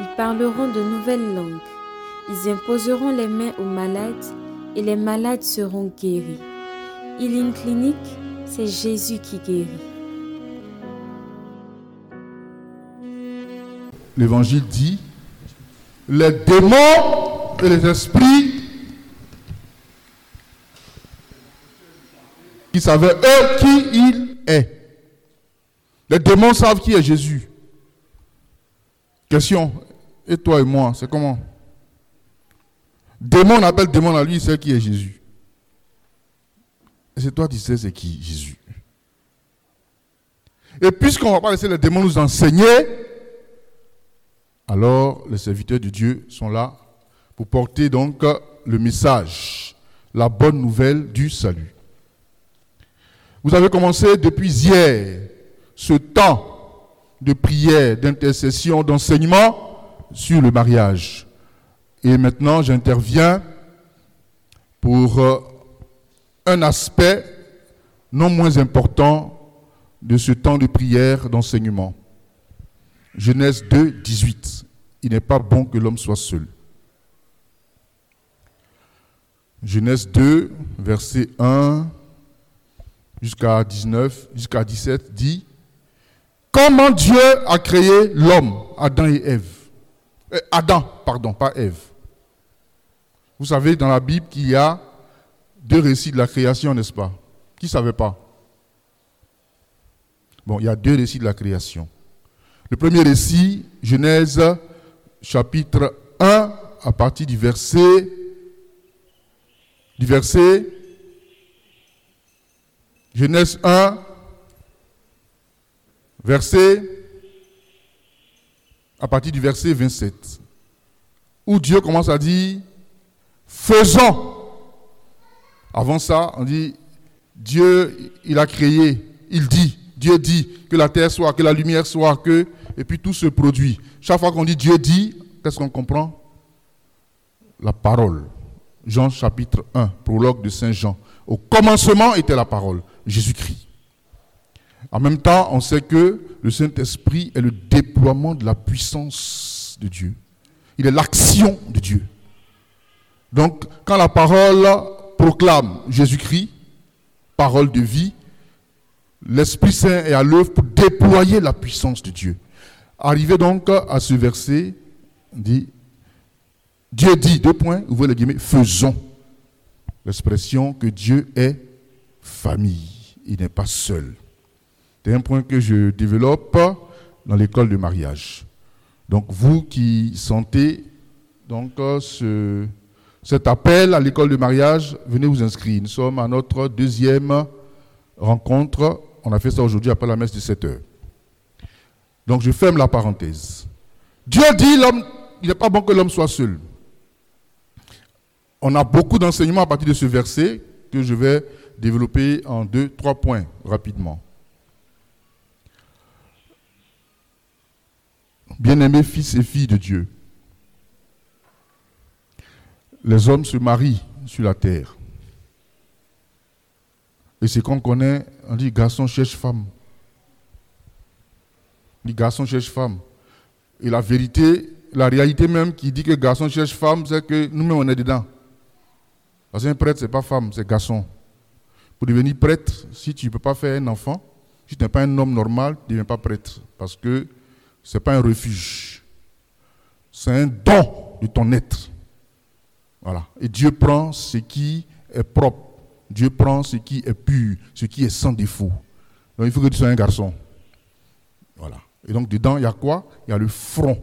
ils parleront de nouvelles langues, ils imposeront les mains aux malades et les malades seront guéris. Healing Clinic, c'est Jésus qui guérit. L'évangile dit, les démons et les esprits qui savaient eux qui il est. Les démons savent qui est Jésus. Et toi et moi, c'est comment? Démon, on appelle démon à lui, c'est qui est Jésus? Et c'est toi qui sais c'est qui Jésus. Et puisqu'on ne va pas laisser les démons nous enseigner, alors les serviteurs de Dieu sont là pour porter donc le message, la bonne nouvelle du salut. Vous avez commencé depuis hier ce temps de prière, d'intercession, d'enseignement sur le mariage. Et maintenant, j'interviens pour euh, un aspect non moins important de ce temps de prière, d'enseignement. Genèse 2, 18. Il n'est pas bon que l'homme soit seul. Genèse 2, verset 1 jusqu'à 19, jusqu'à 17 dit Comment Dieu a créé l'homme, Adam et Ève? Euh, Adam, pardon, pas Ève. Vous savez dans la Bible qu'il y a deux récits de la création, n'est-ce pas? Qui ne savait pas? Bon, il y a deux récits de la création. Le premier récit, Genèse chapitre 1, à partir du verset, du verset, Genèse 1, verset, à partir du verset 27, où Dieu commence à dire, faisons. Avant ça, on dit, Dieu, il a créé, il dit, Dieu dit que la terre soit, que la lumière soit, que, et puis tout se produit. Chaque fois qu'on dit Dieu dit, qu'est-ce qu'on comprend? La parole. Jean chapitre 1, prologue de Saint Jean. Au commencement était la parole, Jésus-Christ. En même temps, on sait que le Saint-Esprit est le déploiement de la puissance de Dieu. Il est l'action de Dieu. Donc, quand la parole proclame Jésus-Christ, parole de vie, l'Esprit Saint est à l'œuvre pour déployer la puissance de Dieu. Arrivé donc à ce verset, dit, Dieu dit, deux points, ouvrez les guillemets, faisons. L'expression que Dieu est famille, il n'est pas seul. C'est un point que je développe dans l'école de mariage. Donc vous qui sentez donc ce, cet appel à l'école de mariage, venez vous inscrire. Nous sommes à notre deuxième rencontre. On a fait ça aujourd'hui après la messe de 7 heures. Donc je ferme la parenthèse. Dieu dit l'homme, il n'est pas bon que l'homme soit seul. On a beaucoup d'enseignements à partir de ce verset que je vais développer en deux, trois points rapidement. Bien-aimés fils et filles de Dieu, les hommes se marient sur la terre. Et c'est qu'on connaît, on dit garçon cherche femme. On dit garçon cherche femme. Et la vérité, la réalité même qui dit que garçon cherche femme, c'est que nous-mêmes on est dedans. Parce qu'un prêtre, ce n'est pas femme, c'est garçon. Pour devenir prêtre, si tu ne peux pas faire un enfant, si tu n'es pas un homme normal, tu ne deviens pas prêtre. Parce que ce n'est pas un refuge. C'est un don de ton être. Voilà. Et Dieu prend ce qui est propre. Dieu prend ce qui est pur, ce qui est sans défaut. Donc il faut que tu sois un garçon. Voilà. Et donc dedans, il y a quoi? Il y a le front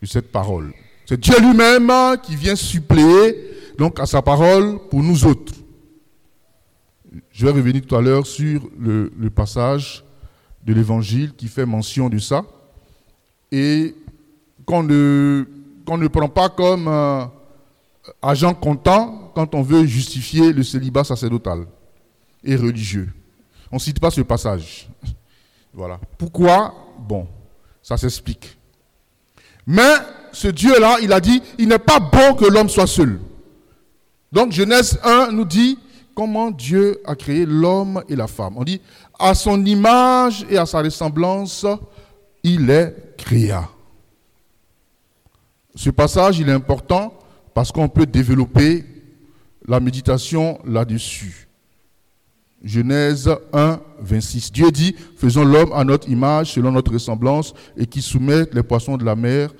de cette parole. C'est Dieu lui-même qui vient suppléer donc à sa parole pour nous autres. Je vais revenir tout à l'heure sur le, le passage de l'évangile qui fait mention de ça. Et qu'on ne, qu'on ne prend pas comme euh, agent comptant quand on veut justifier le célibat sacerdotal et religieux. On ne cite pas ce passage. Voilà. Pourquoi? Bon, ça s'explique. Mais ce Dieu-là, il a dit, il n'est pas bon que l'homme soit seul. Donc Genèse 1 nous dit comment Dieu a créé l'homme et la femme. On dit, à son image et à sa ressemblance, il est créa. Ce passage, est important parce qu'on peut développer la méditation là-dessus. Genèse 1, 26. Dieu dit, faisons l'homme à notre image, selon notre ressemblance, et qui soumette les poissons de la mer,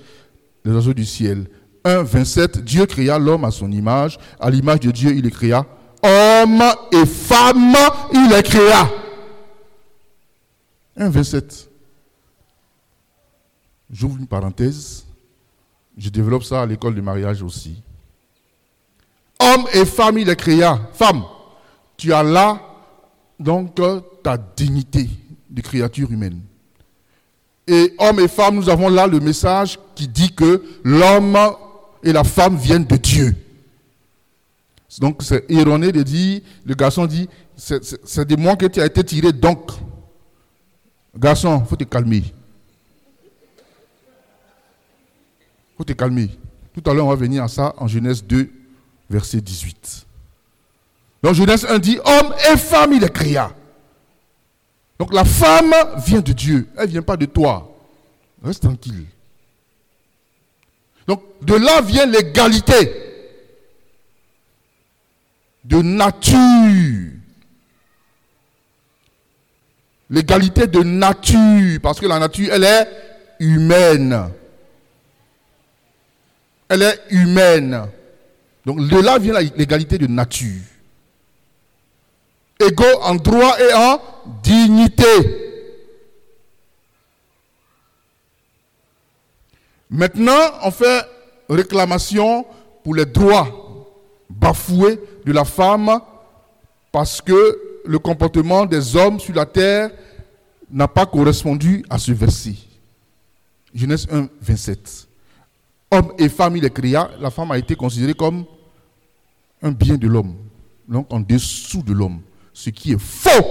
les oiseaux du ciel. 1, 27. Dieu créa l'homme à son image. À l'image de Dieu, il les créa. Homme et femme, il les créa. 1, 27. J'ouvre une parenthèse. Je développe ça à l'école du mariage aussi. Homme et femme, il les créa. Femme, tu as là donc ta dignité de créature humaine. Et homme et femme, nous avons là le message qui dit que l'homme et la femme viennent de Dieu. Donc c'est erroné de dire, le garçon dit, c'est de moi que tu as été tiré, donc, garçon, faut te calmer. Il faut te calmer. Tout à l'heure, on va venir à ça en Genèse 2, verset 18. Donc Genèse 1 dit, homme et femme, il est créa. Donc la femme vient de Dieu, elle ne vient pas de toi. Reste tranquille. Donc de là vient l'égalité de nature. L'égalité de nature, parce que la nature, elle est humaine. Elle est humaine. Donc de là vient l'égalité de nature égaux en droit et en dignité. Maintenant, on fait réclamation pour les droits bafoués de la femme parce que le comportement des hommes sur la terre n'a pas correspondu à ce verset. Genèse 1, 27. Homme et femme, il est créé. La femme a été considérée comme un bien de l'homme, donc en dessous de l'homme ce qui est faux.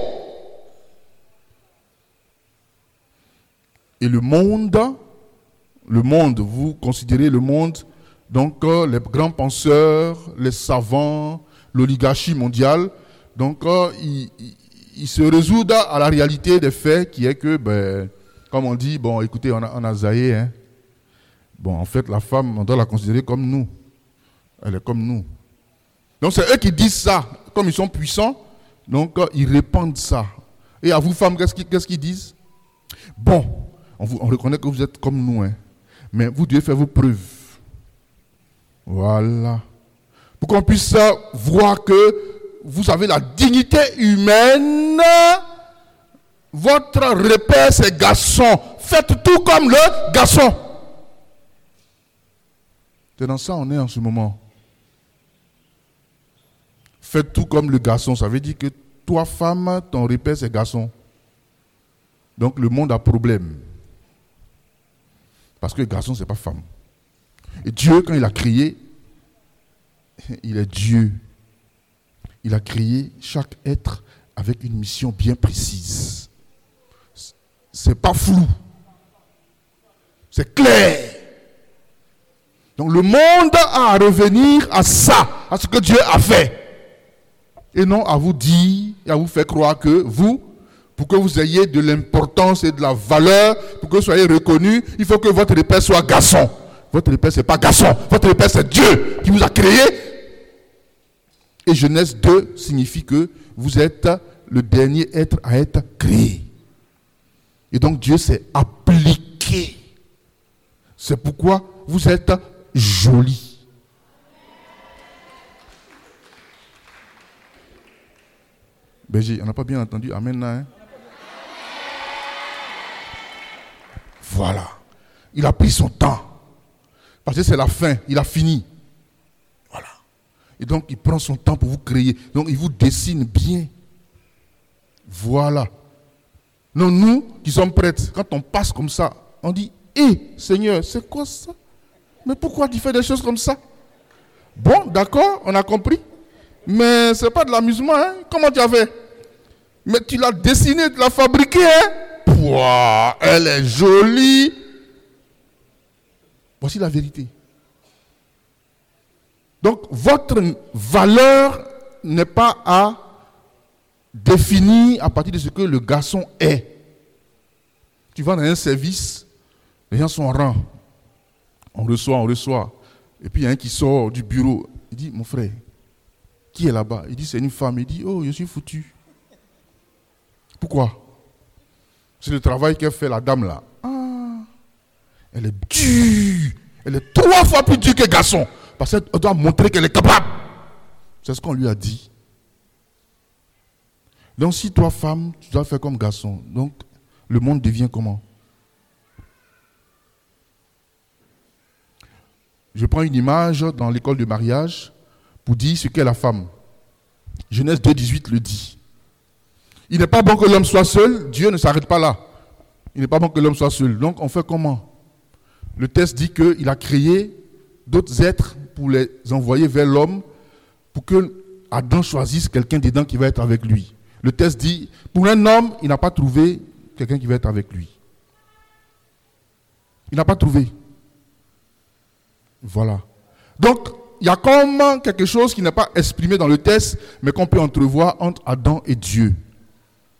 Et le monde, le monde, vous considérez le monde, donc euh, les grands penseurs, les savants, l'oligarchie mondiale, donc euh, ils, se résoudent à la réalité des faits qui est que, ben, comme on dit, bon, écoutez, on a, on a zaïe, hein. Bon, en fait, la femme, on doit la considérer comme nous. Elle est comme nous. Donc c'est eux qui disent ça. Comme ils sont puissants, donc, euh, ils répandent ça. Et à vous, femmes, qu'est-ce qu'ils disent? Bon, on, reconnaît que vous êtes comme nous, hein, mais vous devez faire vos preuves. Voilà. Pour qu'on puisse voir que vous avez la dignité humaine. Votre repère, c'est garçon. Faites tout comme le garçon. C'est dans ça on est en ce moment. Faites tout comme le garçon. Ça veut dire que toi, femme, ton repère, c'est garçon. Donc le monde a problème. Parce que garçon, ce n'est pas femme. Et Dieu, quand il a créé, il est Dieu. Il a créé chaque être avec une mission bien précise. C'est pas flou. C'est clair. Donc le monde a à revenir à ça, à ce que Dieu a fait et non à vous dire et à vous faire croire que vous, pour que vous ayez de l'importance et de la valeur, pour que vous soyez reconnu, il faut que votre repère soit garçon. Votre repère, ce n'est pas garçon. Votre repère, c'est Dieu qui vous a créé. Et Genèse 2 signifie que vous êtes le dernier être à être créé. Et donc Dieu s'est appliqué. C'est pourquoi vous êtes joli. Béger, on n'a pas bien entendu Amen. Hein? Voilà. Il a pris son temps. Parce que c'est la fin. Il a fini. Voilà. Et donc, il prend son temps pour vous créer. Donc, il vous dessine bien. Voilà. Non, nous qui sommes prêtres, quand on passe comme ça, on dit Hé, Seigneur, c'est quoi ça? Mais pourquoi tu fais des choses comme ça? Bon, d'accord, on a compris. Mais ce n'est pas de l'amusement. Hein? Comment tu as fait? Mais tu l'as dessinée, tu l'as fabriquée. Hein? elle est jolie. Voici la vérité. Donc, votre valeur n'est pas à définir à partir de ce que le garçon est. Tu vas dans un service, les gens sont en rang. On reçoit, on reçoit. Et puis il y a un qui sort du bureau. Il dit, mon frère, qui est là-bas? Il dit, c'est une femme. Il dit, oh, je suis foutu. Pourquoi? C'est le travail qu'a fait la dame là. Ah, elle est dure. Elle est trois fois plus dure que garçon. Parce qu'elle doit montrer qu'elle est capable. C'est ce qu'on lui a dit. Donc si toi, femme, tu dois faire comme garçon, donc le monde devient comment? Je prends une image dans l'école de mariage pour dire ce qu'est la femme. Genèse 2.18 le dit. Il n'est pas bon que l'homme soit seul, Dieu ne s'arrête pas là. Il n'est pas bon que l'homme soit seul. Donc on fait comment? Le texte dit qu'il a créé d'autres êtres pour les envoyer vers l'homme, pour que Adam choisisse quelqu'un dedans qui va être avec lui. Le texte dit, pour un homme, il n'a pas trouvé quelqu'un qui va être avec lui. Il n'a pas trouvé. Voilà. Donc, il y a comme quelque chose qui n'est pas exprimé dans le texte, mais qu'on peut entrevoir entre Adam et Dieu.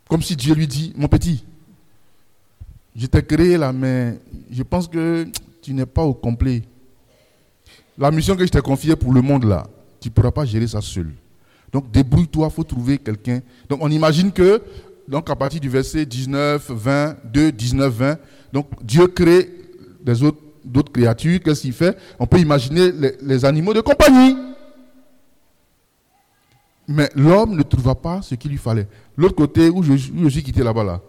Comme si Dieu lui dit, mon petit, je t'ai créé là, mais je pense que tu n'es pas au complet. La mission que je t'ai confiée pour le monde là, tu ne pourras pas gérer ça seul. Donc débrouille-toi, il faut trouver quelqu'un. Donc on imagine que, donc à partir du verset 19, 20, 2, 19, 20, donc Dieu crée des autres, d'autres créatures. Qu'est-ce qu'il fait? On peut imaginer les, animaux de compagnie. Mais l'homme ne trouva pas ce qu'il lui fallait. L'autre côté où je, suis quitté là-bas, là,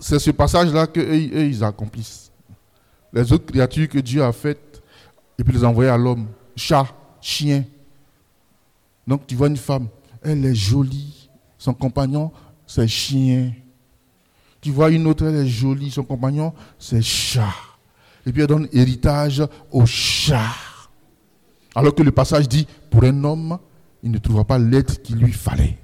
c'est ce passage-là qu'eux, ils accomplissent. Les autres créatures que Dieu a faites, et puis les envoyer à l'homme. Chat, chien, donc tu vois une femme, elle est jolie. Son compagnon, c'est chien. Tu vois une autre, elle est jolie. Son compagnon, c'est chat. Et puis elle donne héritage au chat. Alors que le passage dit, pour un homme, il ne trouvera pas l'aide qu'il lui fallait.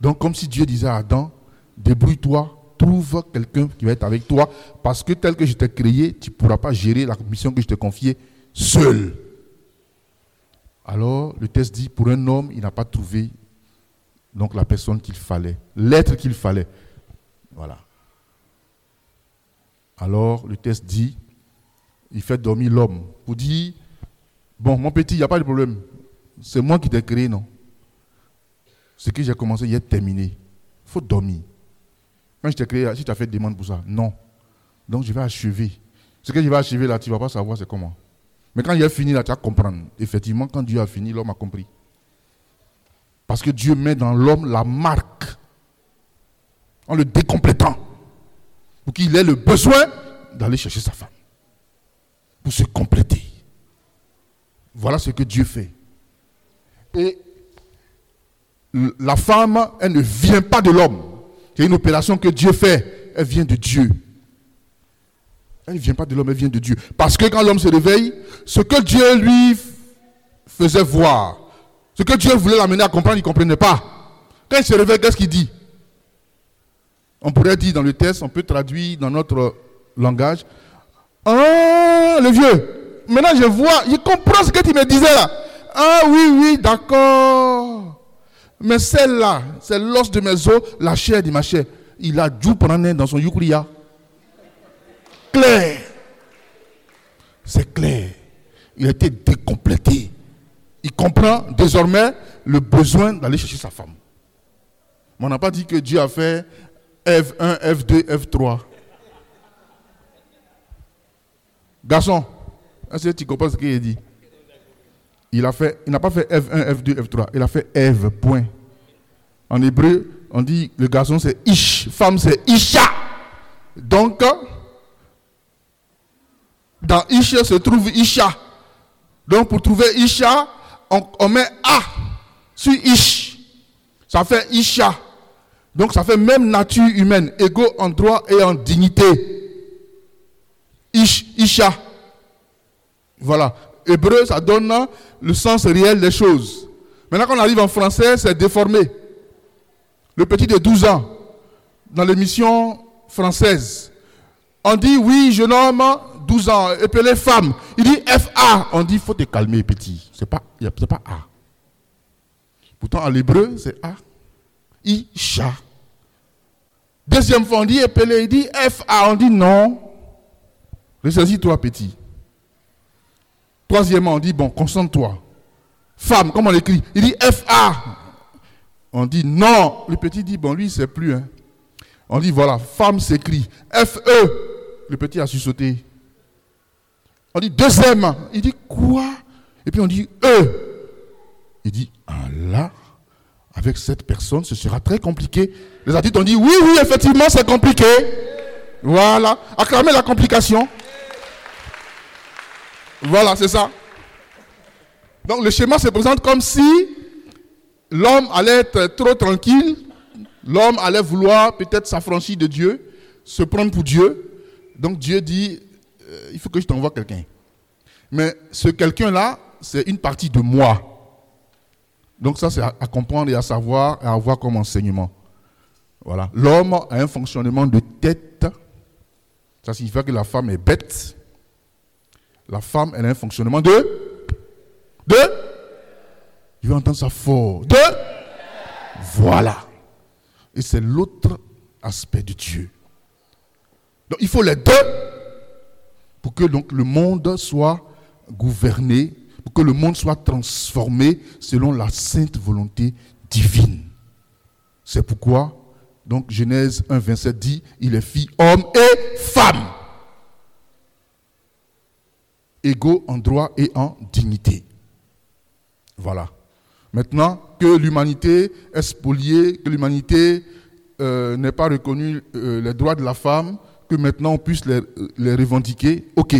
Donc comme si Dieu disait à Adam, débrouille-toi, trouve quelqu'un qui va être avec toi, parce que tel que je t'ai créé, tu ne pourras pas gérer la mission que je t'ai confiée seul. Alors, le texte dit, pour un homme, il n'a pas trouvé donc la personne qu'il fallait, l'être qu'il fallait. Voilà. Alors, le texte dit, il fait dormir l'homme pour dire, bon, mon petit, il n'y a pas de problème. C'est moi qui t'ai créé, non? Ce que j'ai commencé, il est terminé. Il faut dormir. Quand je t'ai créé, si tu as fait demande pour ça, non. Donc, je vais achever. Ce que je vais achever là, tu ne vas pas savoir c'est comment. Mais quand il a fini, là, tu vas comprendre. Effectivement, quand Dieu a fini, l'homme a compris. Parce que Dieu met dans l'homme la marque en le décomplétant. Pour qu'il ait le besoin d'aller chercher sa femme. Pour se compléter. Voilà ce que Dieu fait. Et la femme, elle ne vient pas de l'homme. C'est une opération que Dieu fait. Elle vient de Dieu. Elle ne vient pas de l'homme, elle vient de Dieu. Parce que quand l'homme se réveille, ce que Dieu lui faisait voir, ce que Dieu voulait l'amener à comprendre, il ne comprenait pas. Quand il se réveille, qu'est-ce qu'il dit? On pourrait dire dans le texte, on peut traduire dans notre langage. Ah, le vieux, maintenant je vois, il comprend ce que tu me disais là. Ah oui, oui, d'accord. Mais celle-là, c'est l'os de mes os, la chair de ma chair. Il a dû prendre dans son yukriya clair. C'est clair. Il a été décomplété. Il comprend désormais le besoin d'aller chercher sa femme. Mais on n'a pas dit que Dieu a fait F1, F2, F3. Garçon, est-ce que tu comprends ce qu'il dit? Il a fait, il n'a pas fait F1, F2, F3. Il a fait Eve, point. En hébreu, on dit le garçon c'est Ish, femme c'est Isha. Donc, dans Isha se trouve Isha. Donc pour trouver Isha, on, met A sur Ish. Ça fait Isha. Donc ça fait même nature humaine, égaux en droit et en dignité. Ish, Isha. Voilà. Hébreu, ça donne le sens réel des choses. Maintenant, quand on arrive en français, c'est déformé. Le petit de 12 ans, dans l'émission française, on dit oui, jeune homme, 12 ans, appelé femme. Il dit FA. On dit, il faut te calmer, petit. Ce n'est pas, pas A. Pourtant, en hébreu, c'est A. Isha. Deuxième fois, on dit appelé, il dit FA. On dit non. Ressaisis-toi, petit. Troisièmement, on dit, bon, concentre-toi. Femme, comment on écrit Il dit FA. On dit non. Le petit dit, bon, lui, il ne sait plus. Hein. On dit, voilà, femme s'écrit FE. Le petit a su sauter. On dit deuxième. Il dit quoi? Et puis on dit E. Il dit, ah là, avec cette personne, ce sera très compliqué. Les adultes ont dit, oui, oui, effectivement, c'est compliqué. Voilà. Acclamez la complication. Voilà, c'est ça. Donc le schéma se présente comme si l'homme allait être trop tranquille, l'homme allait vouloir peut-être s'affranchir de Dieu, se prendre pour Dieu. Donc Dieu dit, euh, il faut que je t'envoie quelqu'un. Mais ce quelqu'un-là, c'est une partie de moi. Donc ça, c'est à, comprendre et à savoir et à avoir comme enseignement. Voilà. L'homme a un fonctionnement de tête. Ça signifie que la femme est bête. La femme, elle a un fonctionnement de... De Je vais entendre ça fort. De Voilà. Et c'est l'autre aspect de Dieu. Donc il faut les deux pour que donc, le monde soit gouverné, pour que le monde soit transformé selon la sainte volonté divine. C'est pourquoi, donc Genèse 1, 27 dit, il est fille, homme et femme, égaux en droit et en dignité. Voilà. Maintenant que l'humanité est spoliée, que l'humanité euh, n'est pas reconnue euh, les droits de la femme, que maintenant on puisse les, revendiquer, ok.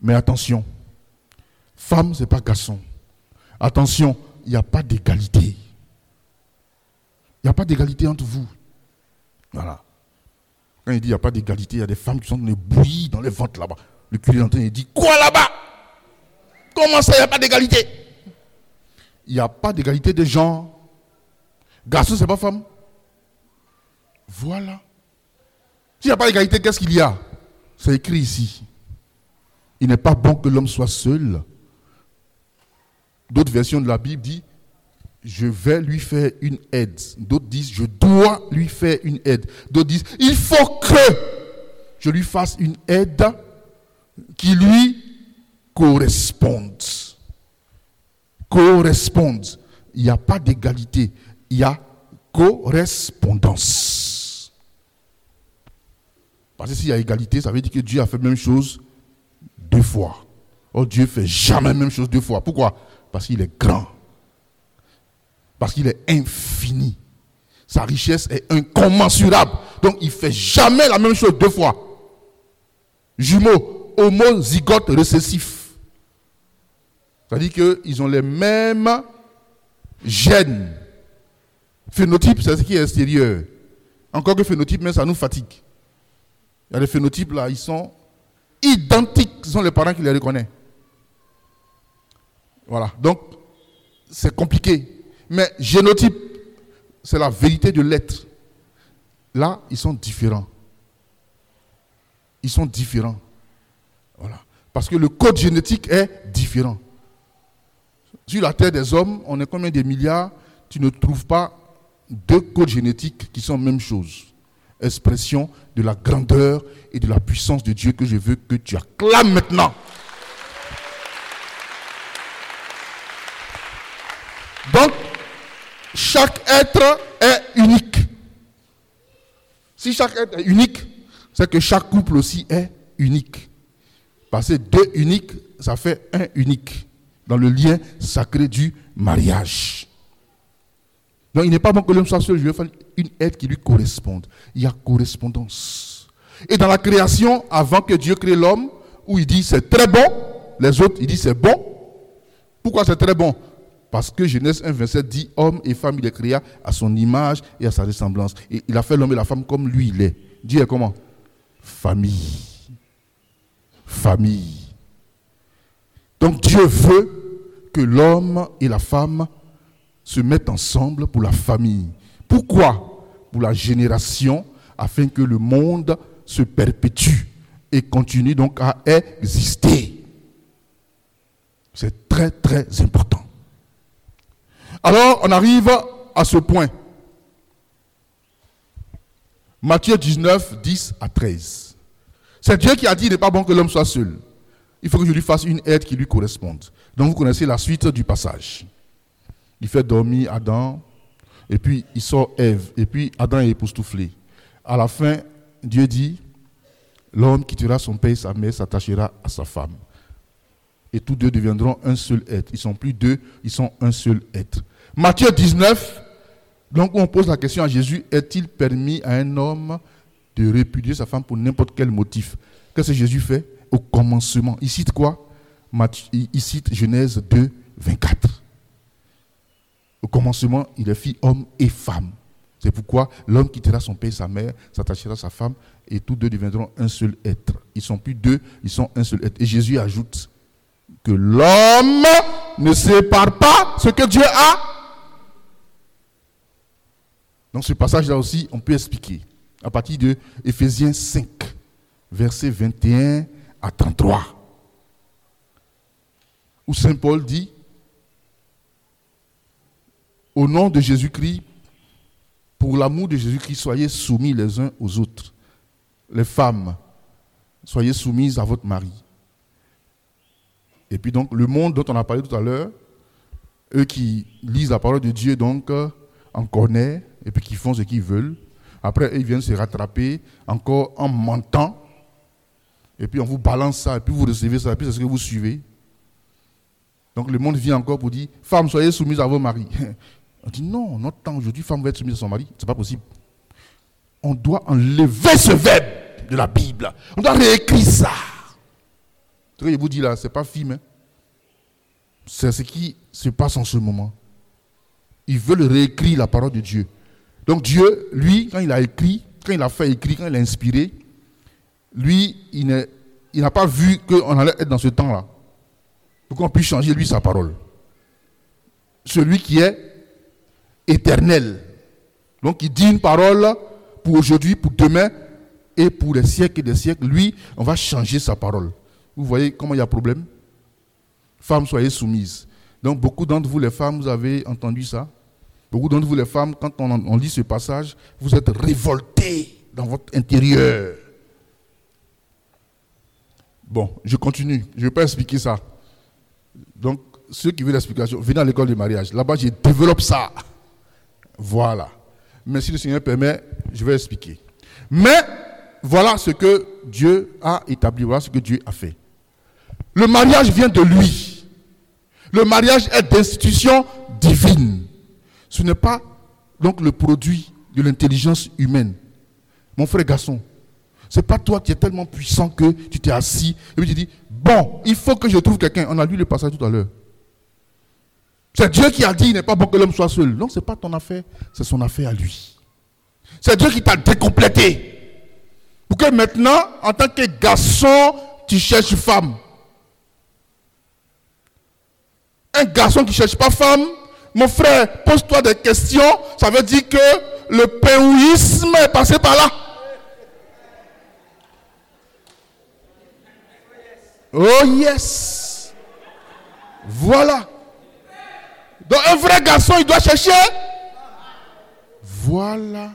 Mais attention, femme, ce n'est pas garçon. Attention, il n'y a pas d'égalité. Il n'y a pas d'égalité entre vous. Voilà. Quand il dit il n'y a pas d'égalité, il y a des femmes qui sont dans les bouillies, dans les ventes là-bas. Le curé d'antenne, il dit Quoi là-bas? Comment ça, il n'y a pas d'égalité? Il n'y a pas d'égalité de genre. Garçon, c'est pas femme. Voilà. S'il n'y a pas d'égalité, qu'est-ce qu'il y a? C'est écrit ici. Il n'est pas bon que l'homme soit seul. D'autres versions de la Bible disent je vais lui faire une aide. D'autres disent je dois lui faire une aide. D'autres disent il faut que je lui fasse une aide qui lui corresponde. Corresponde. Il n'y a pas d'égalité, il y a correspondance. Parce que s'il y a égalité, ça veut dire que Dieu a fait la même chose deux fois. Oh, Dieu fait jamais la même chose deux fois. Pourquoi? Parce qu'il est grand. Parce qu'il est infini. Sa richesse est incommensurable. Donc il ne fait jamais la même chose deux fois. Jumeaux, homozygote récessif. C'est-à-dire qu'ils ont les mêmes gènes. Phénotype, c'est ce qui est extérieur. Encore que phénotype, mais ça nous fatigue. Il y a des phénotypes là, ils sont identiques, ce sont les parents qui les reconnaissent. Voilà, donc c'est compliqué. Mais génotype, c'est la vérité de l'être. Là, ils sont différents. Ils sont différents. Voilà. Parce que le code génétique est différent. Sur la terre des hommes, on est combien de milliards? Tu ne trouves pas deux codes génétiques qui sont la même chose. Expression de la grandeur et de la puissance de Dieu que je veux que tu acclames maintenant. Donc, chaque être est unique. Si chaque être est unique, c'est que chaque couple aussi est unique. Parce que deux uniques, ça fait un unique dans le lien sacré du mariage. Donc il n'est pas bon que l'homme soit seul, une aide qui lui corresponde. Il y a correspondance. Et dans la création, avant que Dieu crée l'homme, où il dit c'est très bon, les autres, il dit c'est bon. Pourquoi c'est très bon? Parce que Genèse 1, 27 dit Homme et femme, il les créa à son image et à sa ressemblance. Et il a fait l'homme et la femme comme lui il est. Dieu est comment? Famille. Famille. Donc Dieu veut que l'homme et la femme se mettent ensemble pour la famille. Pourquoi? Pour la génération, afin que le monde se perpétue et continue donc à exister. C'est très très important. Alors on arrive à ce point. Matthieu 19, 10 à 13. C'est Dieu qui a dit, il n'est pas bon que l'homme soit seul. Il faut que je lui fasse une aide qui lui corresponde. Donc vous connaissez la suite du passage. Il fait dormir Adam, et puis il sort Ève, et puis Adam est époustouflé. À la fin, Dieu dit, l'homme quittera son père et sa mère, s'attachera à sa femme. Et tous deux deviendront un seul être. Ils sont plus deux, ils sont un seul être. Matthieu 19, donc on pose la question à Jésus, est-il permis à un homme de répudier sa femme pour n'importe quel motif? Qu'est-ce que Jésus fait Au commencement? Il cite quoi? Il cite Genèse 2, 24. Au commencement, il est fit homme et femme. C'est pourquoi l'homme quittera son père et sa mère, s'attachera à sa femme, et tous deux deviendront un seul être. Ils sont plus deux, ils sont un seul être. Et Jésus ajoute que l'homme ne sépare pas ce que Dieu a. Donc ce passage-là aussi, on peut expliquer à partir de Ephésiens 5, versets 21 à 33, où Saint Paul dit, au nom de Jésus-Christ, pour l'amour de Jésus-Christ, soyez soumis les uns aux autres. Les femmes, soyez soumises à votre mari. Et puis donc, le monde dont on a parlé tout à l'heure, eux qui lisent la parole de Dieu, donc, en connaissent, et puis qui font ce qu'ils veulent. Après, ils viennent se rattraper encore en mentant. Et puis on vous balance ça, et puis vous recevez ça, et puis c'est ce que vous suivez. Donc le monde vient encore pour dire, femmes, soyez soumises à vos maris. On dit non, notre temps aujourd'hui, femme va être soumise à son mari. Ce n'est pas possible. On doit enlever ce verbe de la Bible. On doit réécrire ça. Ce que je vous dis là, ce n'est pas film. Hein. C'est ce qui se passe en ce moment. Ils veulent réécrire la parole de Dieu. Donc Dieu, lui, quand il a écrit, quand il a fait écrire, quand il a inspiré, lui, il n'a pas vu qu'on allait être dans ce temps-là. Pour qu'on puisse changer, lui, sa parole. Celui qui est éternel. Donc il dit une parole pour aujourd'hui, pour demain et pour les siècles et des siècles. Lui, on va changer sa parole. Vous voyez comment il y a problème? Femmes, soyez soumises. Donc beaucoup d'entre vous, les femmes, vous avez entendu ça? Beaucoup d'entre vous, les femmes, quand on, on, lit ce passage, vous êtes révoltées dans votre intérieur. Bon, je continue. Je ne vais pas expliquer ça. Donc, ceux qui veulent l'explication, venez à l'école de mariage. Là-bas, je développe ça. Voilà. Mais si le Seigneur permet, je vais expliquer. Mais voilà ce que Dieu a établi, voilà ce que Dieu a fait. Le mariage vient de lui. Le mariage est d'institution divine. Ce n'est pas donc le produit de l'intelligence humaine. Mon frère garçon, ce n'est pas toi qui es tellement puissant que tu t'es assis et puis tu dis, bon, il faut que je trouve quelqu'un. On a lu le passage tout à l'heure. C'est Dieu qui a dit, il n'est pas bon que l'homme soit seul. Non, ce n'est pas ton affaire, c'est son affaire à lui. C'est Dieu qui t'a décomplété. Pour que maintenant, en tant que garçon, tu cherches femme. Un garçon qui ne cherche pas femme, mon frère, pose-toi des questions. Ça veut dire que le péouisme est passé par là. Oh yes. Voilà. Donc un vrai garçon, il doit chercher. Voilà.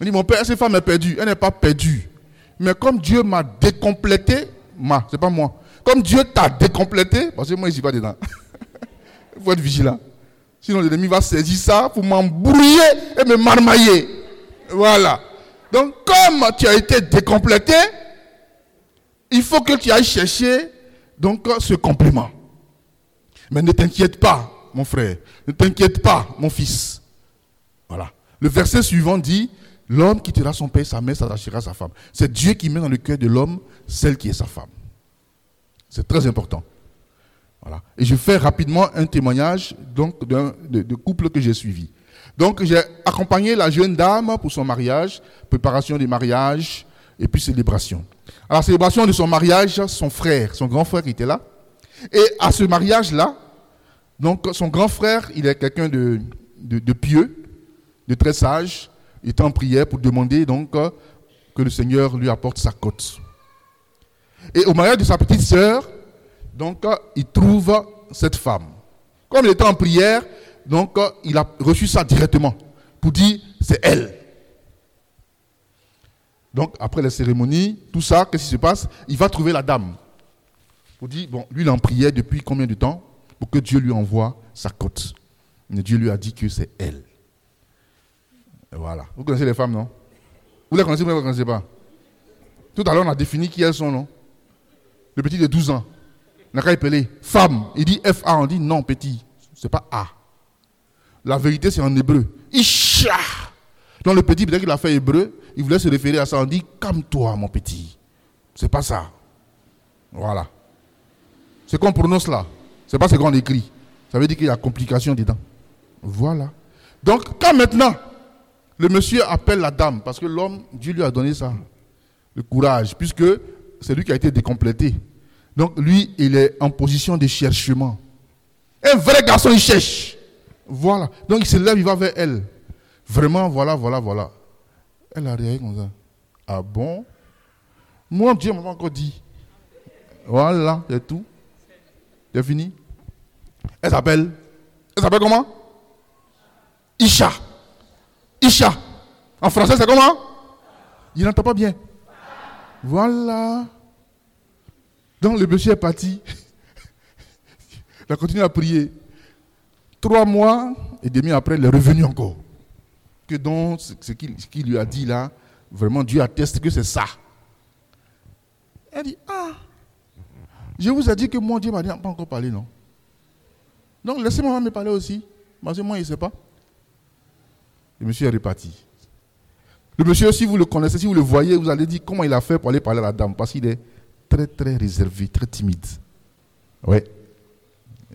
Il dit, mon père, cette femme est perdue. Elle n'est pas perdue. Mais comme Dieu m'a décomplété, ma, c'est pas moi. Comme Dieu t'a décomplété, parce que moi, je ne suis pas dedans. Il faut être vigilant. Sinon, l'ennemi va saisir ça pour m'embrouiller et me marmailler. Voilà. Donc, comme tu as été décomplété, il faut que tu ailles chercher donc, ce complément. Mais ne t'inquiète pas, mon frère. Ne t'inquiète pas, mon fils. Voilà. Le verset suivant dit L'homme quittera son père, sa mère, s'attachera sa femme. C'est Dieu qui met dans le cœur de l'homme celle qui est sa femme. C'est très important. Voilà. Et je fais rapidement un témoignage donc de couple que j'ai suivi. Donc j'ai accompagné la jeune dame pour son mariage, préparation du mariage et puis célébration. À la célébration de son mariage, son frère, son grand frère était là. Et à ce mariage-là, donc son grand frère, il est quelqu'un de, pieux, de très sage, il était en prière pour demander donc que le Seigneur lui apporte sa côte. Et au mariage de sa petite sœur, donc il trouve cette femme. Comme il était en prière, donc il a reçu ça directement pour dire c'est elle. Donc après la cérémonie, tout ça, qu'est-ce qui se passe? Il va trouver la dame. Pour dire, bon, lui il en priait depuis combien de temps pour que Dieu lui envoie sa côte. Mais Dieu lui a dit que c'est elle. Voilà. Vous connaissez les femmes, non? Vous les connaissez, mais vous ne les connaissez pas? Tout à l'heure, on a défini qui elles sont, non? Le petit de 12 ans. On a qu'à appeler femme. Il dit F-A, on dit non, petit. C'est pas A. La vérité, c'est en hébreu. Isha. Donc le petit, peut-être qu'il a fait hébreu, il voulait se référer à ça. On dit calme-toi, mon petit. C'est pas ça. Voilà. C'est qu'on prononce là. C'est pas ce qu'on écrit. Ça veut dire qu'il y a complication dedans. Voilà. Donc, quand maintenant, le monsieur appelle la dame, parce que l'homme, Dieu lui a donné ça, le courage, puisque c'est lui qui a été décomplété. Donc, lui, il est en position de cherchement. Un vrai garçon, il cherche. Voilà. Donc, il se lève, il va vers elle. Vraiment, voilà, voilà, voilà. Elle a réagi comme ça. Ah bon? Moi, Dieu m'a encore dit. Voilà, c'est tout. C'est fini. Elle s'appelle. Elle s'appelle comment? Isha. Isha. En français, c'est comment? Il n'entend pas bien. Voilà. Donc le monsieur est parti. Il a continué à prier. Trois mois et demi après, il est revenu encore. Que donc, ce qu'il lui a dit là, vraiment, Dieu atteste que c'est ça. Elle dit, ah, je vous ai dit que mon Dieu m'a dit, pas encore parlé, non Donc laissez-moi me parler aussi. Parce que moi, il ne sait pas. Le monsieur est reparti. Le monsieur, si vous le connaissez, si vous le voyez, vous allez dire comment il a fait pour aller parler à la dame. Parce qu'il est très, très réservé, très timide. Oui.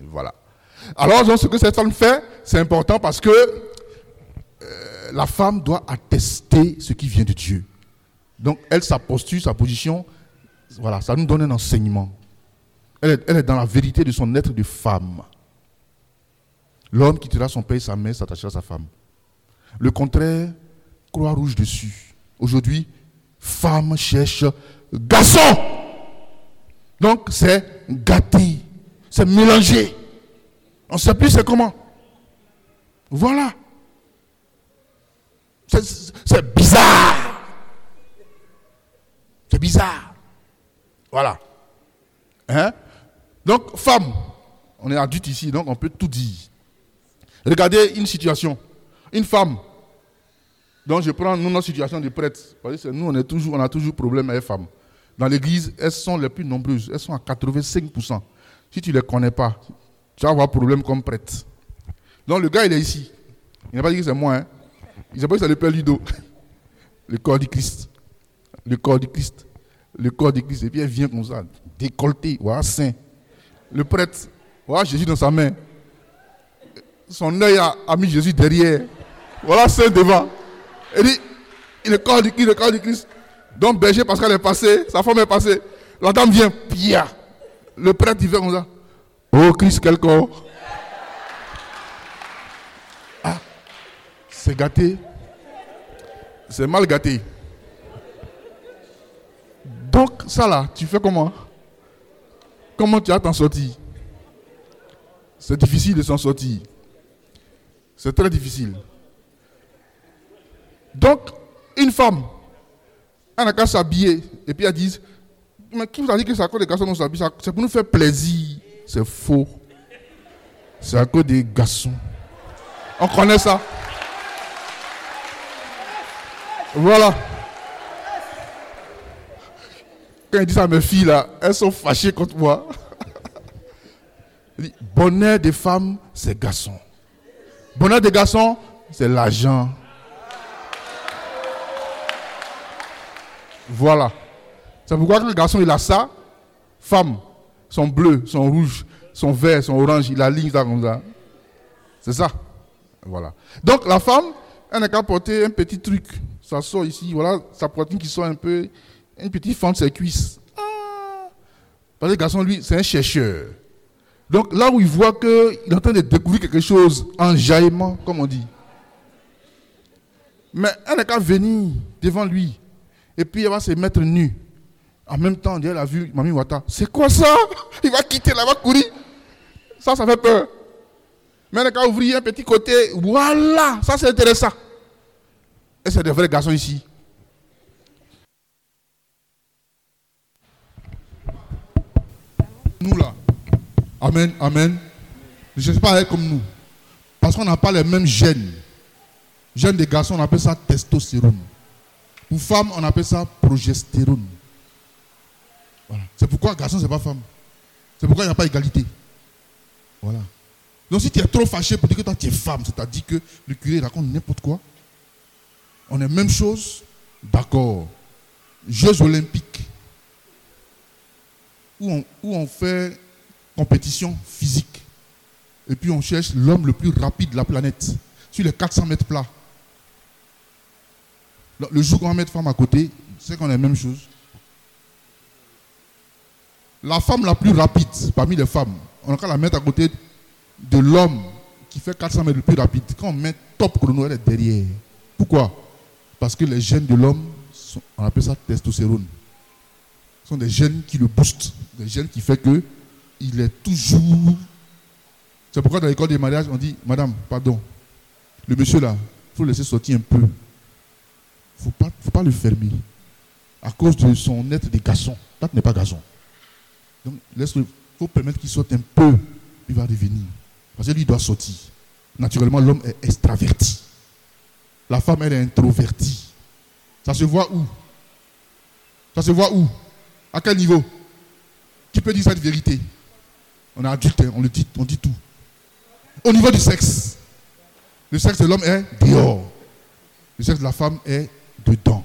Voilà. Alors, ce que cette femme fait, c'est important parce que euh, la femme doit attester ce qui vient de Dieu. Donc, elle, sa posture, sa position, voilà, ça nous donne un enseignement. Elle est, dans la vérité de son être de femme. L'homme quittera son père et sa mère, s'attachera à sa femme. Le contraire, croix rouge dessus. Aujourd'hui, femme cherche garçon. Donc, c'est gâté, c'est mélangé. On ne sait plus c'est comment. Voilà. C'est bizarre. C'est bizarre. Voilà. Hein? Donc, femme, on est adulte ici, donc on peut tout dire. Regardez une situation. Une femme. Donc je prends nous, notre situation de prêtre. Nous, on, est toujours, on a toujours problème avec les femmes. Dans l'église, elles sont les plus nombreuses. Elles sont à 85%. Si tu ne les connais pas, tu vas avoir problème comme prêtre. Donc le gars, il est ici. Il n'a pas dit que c'est moi. Hein. Il s'appelle que c'est le Père Ludo. Le corps du Christ. Le corps du Christ. Le corps du Christ. Et puis elle vient comme ça, décolleté, voilà, saint. Le prêtre, voilà Jésus dans sa main. Son œil a, mis Jésus derrière. Voilà saint devant. Il dit, il est corps du Christ, le corps du Christ. Donc berger, parce qu'elle est passée, sa femme est passée. La dame vient, pia. Le prêtre, il vient comme ça. Oh Christ, quel corps. Ah, c'est gâté. C'est mal gâté. Donc, ça là, tu fais comment? Comment tu as t'en sortir? C'est difficile de s'en sortir. C'est très difficile. Donc, une femme, elle n'a qu'à s'habiller et puis elle dit Mais qui vous a dit que c'est à cause des garçons qu'on s'habille? C'est pour nous faire plaisir. C'est faux. C'est à cause des garçons. On connaît ça. Voilà. Quand il dit ça à mes filles là, elles sont fâchées contre moi. Bonheur des femmes, c'est garçon. Bonheur des garçons, c'est l'argent. Voilà. C'est pourquoi quand le garçon il a ça, femme, son bleu, son rouge, son vert, son orange, il aligne ça comme ça. C'est ça. Voilà. Donc la femme, elle n'a qu'à porter un petit truc. Ça sort ici, voilà, sa poitrine qui sort un peu, une petite fente ses cuisses. Ah. Parce que le garçon, lui, c'est un chercheur. Donc là où il voit qu'il est en train de découvrir quelque chose en jaillement, comme on dit. Mais elle n'a qu'à venir devant lui. Et puis elle va se mettre nue. En même temps, elle a vu Mami Wata. C'est quoi ça? Il va quitter là, il va courir. Ça, ça fait peur. Mais elle n'a qu'à ouvrir un petit côté. Voilà, ça c'est intéressant. Et c'est des vrais garçons ici. Nous là. Amen, amen. Ne cherchez pas à être comme nous. Parce qu'on n'a pas les mêmes gènes. Gènes des garçons, on appelle ça testostérone. Pour femmes, on appelle ça progestérone. Voilà. C'est pourquoi garçon, c'est pas femme. C'est pourquoi il n'y a pas égalité. Voilà. Donc si tu es trop fâché pour dire que toi tu es femme, c'est-à-dire que le curé raconte n'importe quoi. On est même chose, d'accord. Jeux olympiques. Où on, fait compétition physique. Et puis on cherche l'homme le plus rapide de la planète. Sur les 400 mètres plats. Le jour qu'on va mettre femme à côté, c'est qu'on est la même chose. La femme la plus rapide parmi les femmes, on va la mettre à côté de l'homme qui fait 400 mètres le plus rapide. Quand on met top chrono, elle est derrière. Pourquoi? Parce que les gènes de l'homme, on appelle ça testostérone. Ce sont des gènes qui le boostent. Des gènes qui font que il est toujours. C'est pourquoi dans l'école des mariages, on dit Madame, pardon, le monsieur là, il faut le laisser sortir un peu. Il ne faut pas, le fermer. À cause de son être de garçon. Toi, tu n'es pas garçon. Donc, il faut permettre qu'il sorte un peu. Il va revenir. Parce que lui doit sortir. Naturellement, l'homme est extraverti. La femme, elle est introvertie. Ça se voit où? Ça se voit où? À quel niveau Qui peut dire cette vérité On est adulte, hein, on le dit, on dit tout. Au niveau du sexe, le sexe de l'homme est dehors. Le sexe de la femme est dedans.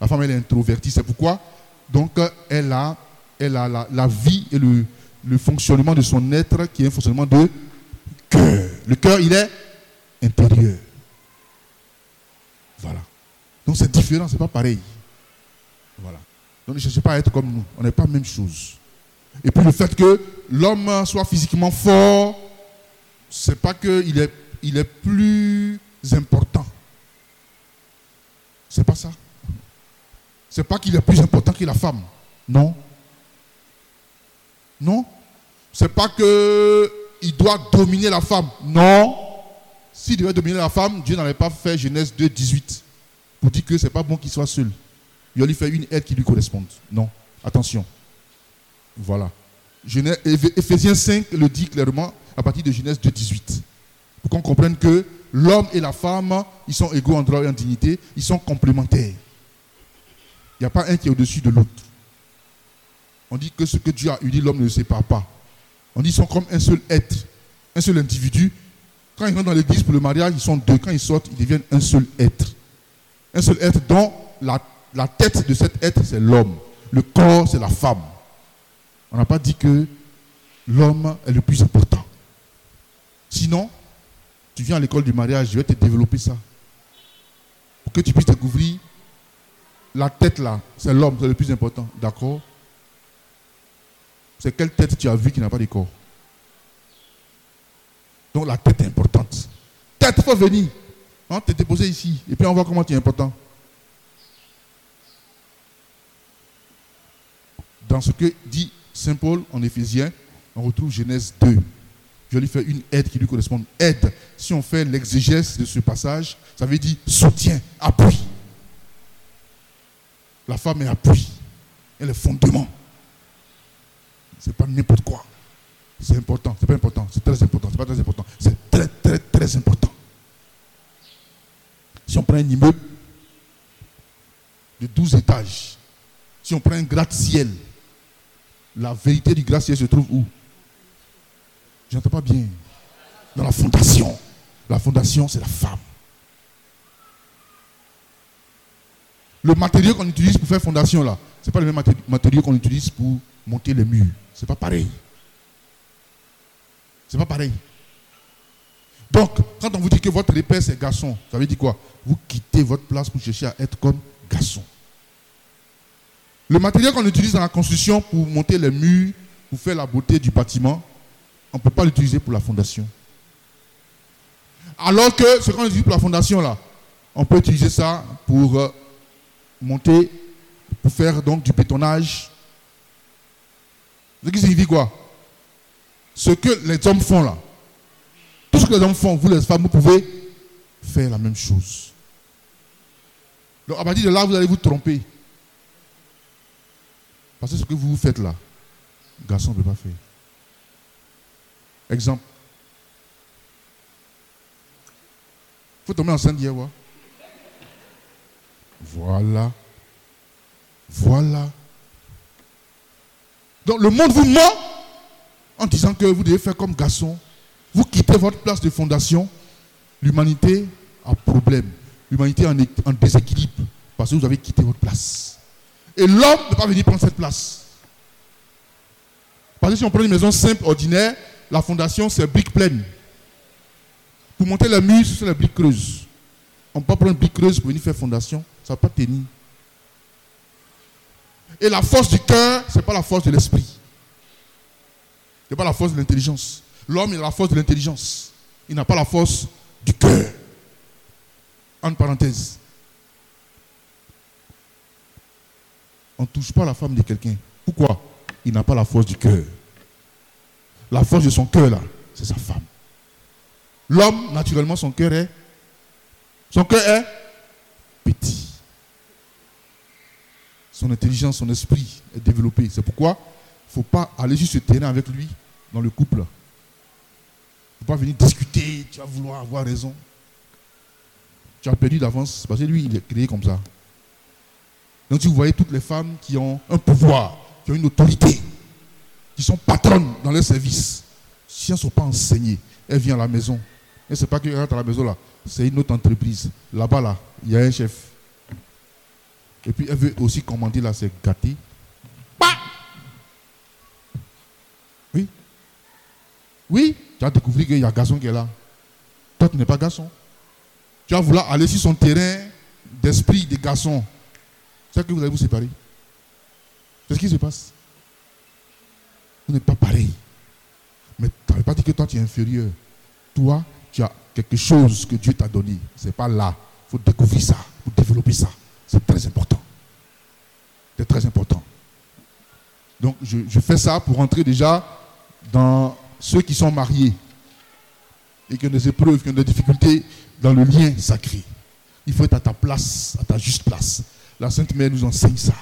La femme, elle est introvertie. C'est pourquoi, donc, elle a, la, vie et le, le, fonctionnement de son être qui est un fonctionnement de cœur. Le cœur, il est intérieur. Voilà. Donc, c'est différent, c'est pas pareil. Voilà. Donc, ne cherchez pas à être comme nous. On n'est pas la même chose. Et puis, le fait que l'homme soit physiquement fort, c'est pas qu'il est, il est plus important. C'est pas ça. C'est pas qu'il est plus important que la femme. Non. Non. C'est pas qu'il doit dominer la femme. Non. S'il devait dominer la femme, Dieu n'avait pas fait Genèse 2, 18 pour dire que c'est pas bon qu'il soit seul. Il lui fait une aide qui lui corresponde. Non. Attention. Voilà. Ephésiens 5 le dit clairement à partir de Genèse 2, 18. Pour qu'on comprenne que l'homme et la femme, ils sont égaux en droit et en dignité, ils sont complémentaires. Il n'y a pas un qui est au-dessus de l'autre. On dit que ce que Dieu a uni, l'homme ne le sépare pas. On dit qu'ils sont comme un seul être, un seul individu. Quand ils rentrent dans l'église pour le mariage, ils sont deux. Quand ils sortent, ils deviennent un seul être. Un seul être dont la, la tête de cet être, c'est l'homme. Le corps, c'est la femme. On n'a pas dit que l'homme est le plus important. Sinon, tu viens à l'école du mariage, je vais te développer ça. Pour que tu puisses découvrir la tête là, c'est l'homme, c'est le plus important. D'accord? C'est quelle tête tu as vu qui n'a pas de corps? Donc la tête est importante. Tête, il faut venir. Hein, te déposer ici. Et puis on voit comment tu es important. Dans ce que dit Saint Paul en Éphésiens, on retrouve Genèse 2. Je lui fais une aide qui lui correspond. Aide. Si on fait l'exégèse de ce passage, ça veut dire soutien, appui. La femme est appui. Elle est fondement. Ce n'est pas n'importe quoi. C'est important. C'est pas important. C'est très important. C'est pas très important. C'est très, très, très important. Si on prend un immeuble de 12 étages, si on prend un gratte-ciel, la vérité du gratte-ciel se trouve où? J'entends pas bien. Dans la fondation. La fondation, c'est la femme. Le matériau qu'on utilise pour faire fondation, là, ce n'est pas le même matériau qu'on utilise pour monter les murs. Ce n'est pas pareil. C'est pas pareil. Donc, quand on vous dit que votre repère c'est garçon, ça veut dire quoi? Vous quittez votre place pour chercher à être comme garçon. Le matériel qu'on utilise dans la construction pour monter les murs, pour faire la beauté du bâtiment, on ne peut pas l'utiliser pour la fondation. Alors que ce qu'on utilise pour la fondation, là, on peut utiliser ça pour euh, monter, pour faire donc du bétonnage. Ce qui signifie quoi? Ce que les hommes font là, tout ce que les hommes font, vous les femmes, vous pouvez faire la même chose. Donc à partir de là, vous allez vous tromper. Parce que ce que vous faites là, garçon ne peut pas faire. Exemple. Il faut tomber enceinte hier. Voilà. Voilà. Donc le monde vous ment en disant que vous devez faire comme garçon. Vous quittez votre place de fondation. L'humanité a problème. L'humanité est en déséquilibre parce que vous avez quitté votre place. Et l'homme ne peut pas venir prendre cette place. Parce que si on prend une maison simple, ordinaire, la fondation, c'est briques pleines. Pour monter la mur, c'est la brique creuse. On peut pas prendre une brique creuse pour venir faire fondation. Ça ne va pas tenir. Et la force du cœur, ce n'est pas la force de l'esprit. Ce n'est pas la force de l'intelligence. L'homme, il a la force de l'intelligence. Il n'a pas la force du cœur. En parenthèse. On ne touche pas la femme de quelqu'un. Pourquoi? Il n'a pas la force du cœur. La force de son cœur, là, c'est sa femme. L'homme, naturellement, son cœur est. Son cœur est petit. Son intelligence, son esprit est développé. C'est pourquoi il ne faut pas aller sur ce terrain avec lui dans le couple. Il ne faut pas venir discuter, tu vas vouloir avoir raison. Tu as perdu d'avance parce que lui, il est créé comme ça. Donc, si vous voyez toutes les femmes qui ont un pouvoir, qui ont une autorité, qui sont patronnes dans leur service, si elles ne sont pas enseignées, elles viennent à la maison. Et ce n'est pas qu'elles rentrent à la maison là, c'est une autre entreprise. Là-bas, là, il y a un chef. Et puis elle veut aussi commander là, c'est gâté. Oui. Oui, tu as découvert qu'il y a un garçon qui est là. Toi, tu n'es pas garçon. Tu vas vouloir aller sur son terrain d'esprit de garçon. C'est que vous allez vous séparer. C'est ce qui se passe. Vous n'êtes pas pareil. Mais tu n'avais pas dit que toi tu es inférieur. Toi, tu as quelque chose que Dieu t'a donné. Ce n'est pas là. Il faut découvrir ça, il faut développer ça. C'est très important. C'est très important. Donc je, je, fais ça pour entrer déjà dans ceux qui sont mariés et qui ont des épreuves, qui ont des difficultés dans le lien sacré. Il faut être à ta place, à ta juste place. La Sainte Mère nous enseigne ça.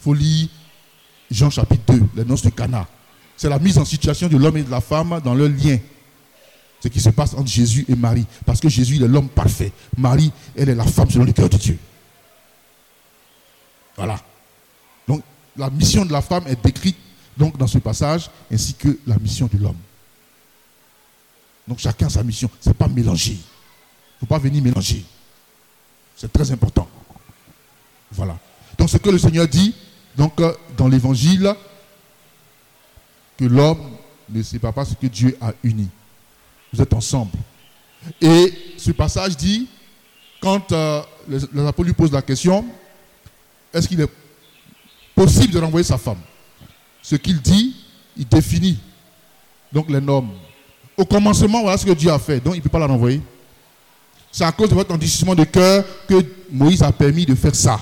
Il faut lire Jean chapitre 2, les noces de Cana. C'est la mise en situation de l'homme et de la femme dans leur lien. Ce qui se passe entre Jésus et Marie. Parce que Jésus, il est l'homme parfait. Marie, elle est la femme selon le cœur de Dieu. Voilà. Donc, la mission de la femme est décrite donc, dans ce passage, ainsi que la mission de l'homme. Donc, chacun a sa mission. Ce n'est pas mélangé. Il ne faut pas venir mélanger. C'est très important. Voilà. Donc, ce que le Seigneur dit, donc, euh, dans l'évangile, que l'homme ne sait pas ce que Dieu a uni. Vous êtes ensemble. Et ce passage dit, quand euh, les, les apôtres lui posent la question, est-ce qu'il est possible de renvoyer sa femme? Ce qu'il dit, il définit donc les normes. Au commencement, voilà ce que Dieu a fait. Donc il ne peut pas la renvoyer. C'est à cause de votre endurcissement de cœur que Moïse a permis de faire ça.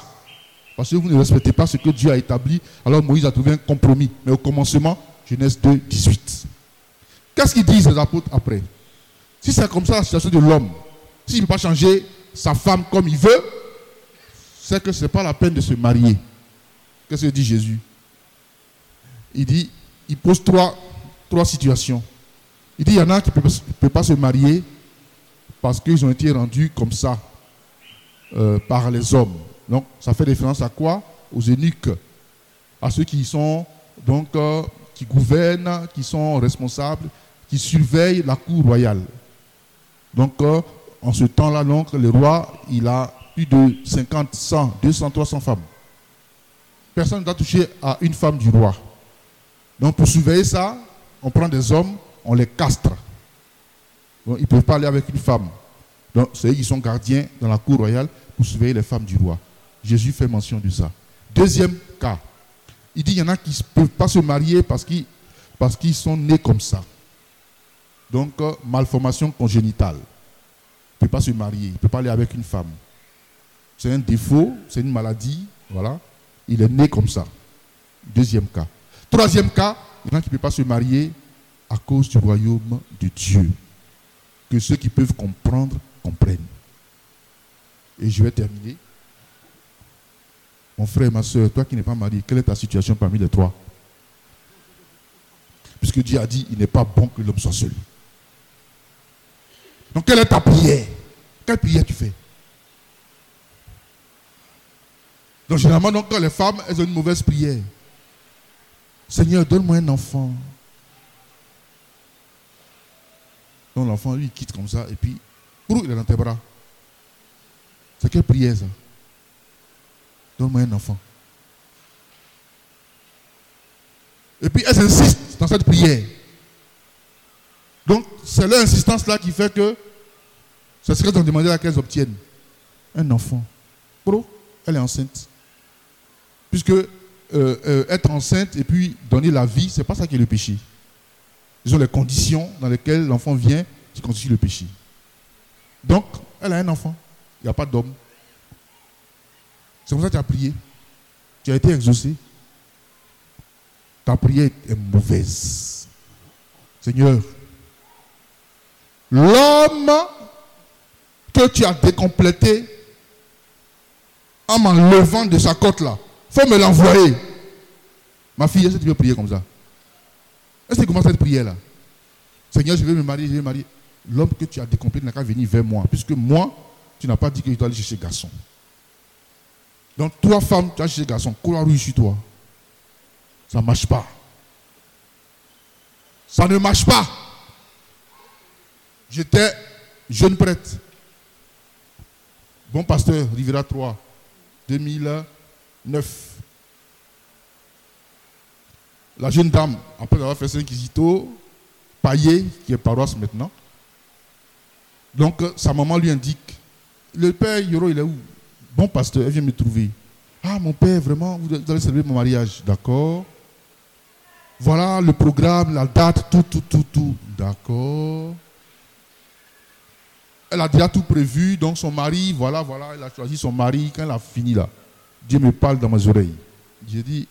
Parce que vous ne respectez pas ce que Dieu a établi. Alors Moïse a trouvé un compromis. Mais au commencement, Genèse 2, 18. Qu'est-ce qu'ils disent les apôtres après? Si c'est comme ça la situation de l'homme, s'il ne peut pas changer sa femme comme il veut, c'est que ce n'est pas la peine de se marier. Qu'est-ce que dit Jésus? Il dit, il pose trois, trois situations. Il dit, il y en a qui ne peuvent pas se marier parce qu'ils ont été rendus comme ça euh, par les hommes. Donc, ça fait référence à quoi? Aux eunuques, à ceux qui sont, donc, euh, qui gouvernent, qui sont responsables, qui surveillent la cour royale. Donc, euh, en ce temps-là, donc, le roi, il a plus de 50, 100, 200, 300 femmes. Personne ne doit toucher à une femme du roi. Donc, pour surveiller ça, on prend des hommes on les castre. ils ne peuvent pas aller avec une femme. Donc, c'est eux qui sont gardiens dans la cour royale pour surveiller les femmes du roi. Jésus fait mention de ça. Deuxième cas, il dit qu'il y en a qui ne peuvent pas se marier parce qu'ils, parce qu'ils sont nés comme ça. Donc, euh, malformation congénitale. Il ne peut pas se marier, il ne peut pas aller avec une femme. C'est un défaut, c'est une maladie, voilà. Il est né comme ça. Deuxième cas. Troisième cas, il y en a qui ne peuvent pas se marier à cause du royaume de Dieu. Que ceux qui peuvent comprendre comprennent. Et je vais terminer. Mon frère, ma soeur, toi qui n'es pas marié, quelle est ta situation parmi les trois? Puisque Dieu a dit, il n'est pas bon que l'homme soit seul. Donc, quelle est ta prière? Quelle prière tu fais? Donc, généralement, quand les femmes, elles ont une mauvaise prière. Seigneur, donne-moi un enfant. Donc, l'enfant, lui, il quitte comme ça, et puis, il est dans tes bras. C'est quelle prière, ça? Donne-moi un enfant. Et puis, elles insistent dans cette prière. Donc, c'est leur insistance là qui fait que ce serait de demander à qu'elles obtiennent un enfant. Pro, elle est enceinte. Puisque euh, euh, être enceinte et puis donner la vie, ce n'est pas ça qui est le péché. Ce sont les conditions dans lesquelles l'enfant vient qui constituent le péché. Donc, elle a un enfant. Il n'y a pas d'homme. C'est pour ça que tu as prié. Tu as été exaucé. Ta prière est mauvaise. Seigneur, l'homme que tu as décomplété en m'enlevant de sa côte là, faut me l'envoyer. Ma fille, est-ce que tu veux prier comme ça? Est-ce que tu commences cette prière là? Seigneur, je vais me marier, je vais me marier. L'homme que tu as décomplété n'a qu'à venir vers moi, puisque moi, tu n'as pas dit que tu dois aller chercher garçon. Donc, toi, femme, tu as cherché garçon, cours rue sur toi. Ça ne marche pas. Ça ne marche pas. J'étais jeune prêtre. Bon pasteur, Rivera 3, 2009. La jeune dame, après avoir fait Saint-Quisito, Paillé, qui est paroisse maintenant, donc sa maman lui indique, le père Yoro, il est où? Bon pasteur, elle vient me trouver. Ah, mon père, vraiment, vous allez célébrer mon mariage. D'accord. Voilà le programme, la date, tout, tout, tout, tout. D'accord. Elle a déjà tout prévu, donc son mari, voilà, voilà, elle a choisi son mari. Quand elle a fini là, Dieu me parle dans mes oreilles. J'ai dit,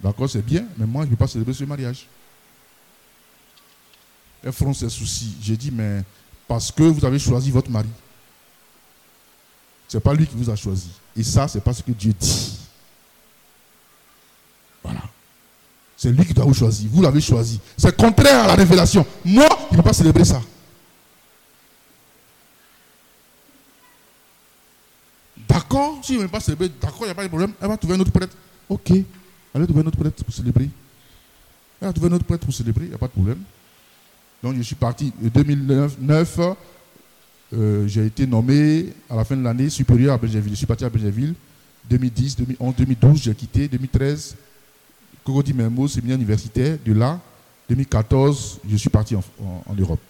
d'accord, c'est bien, mais moi, je ne vais pas célébrer ce mariage. Elle fronce ses soucis. J'ai dit, mais parce que vous avez choisi votre mari. Ce n'est pas lui qui vous a choisi. Et ça, c'est parce que Dieu dit. Voilà. C'est lui qui doit vous choisir. Vous l'avez choisi. C'est contraire à la révélation. Moi, je ne peux pas célébrer ça. D'accord, si je ne veux pas célébrer, d'accord, il n'y a pas de problème. Elle va trouver un autre prêtre. Ok. Elle va trouver un autre prêtre pour célébrer. Elle va trouver un autre prêtre pour célébrer, il n'y a pas de problème. Donc je suis parti en 2009. Euh, j'ai été nommé à la fin de l'année supérieur à Benjaville. Je suis parti à Benjaville. 2010, 2011, 2012, j'ai quitté. 2013, Cogodi Membo, séminaire universitaire. De là, 2014, je suis parti en, Europe.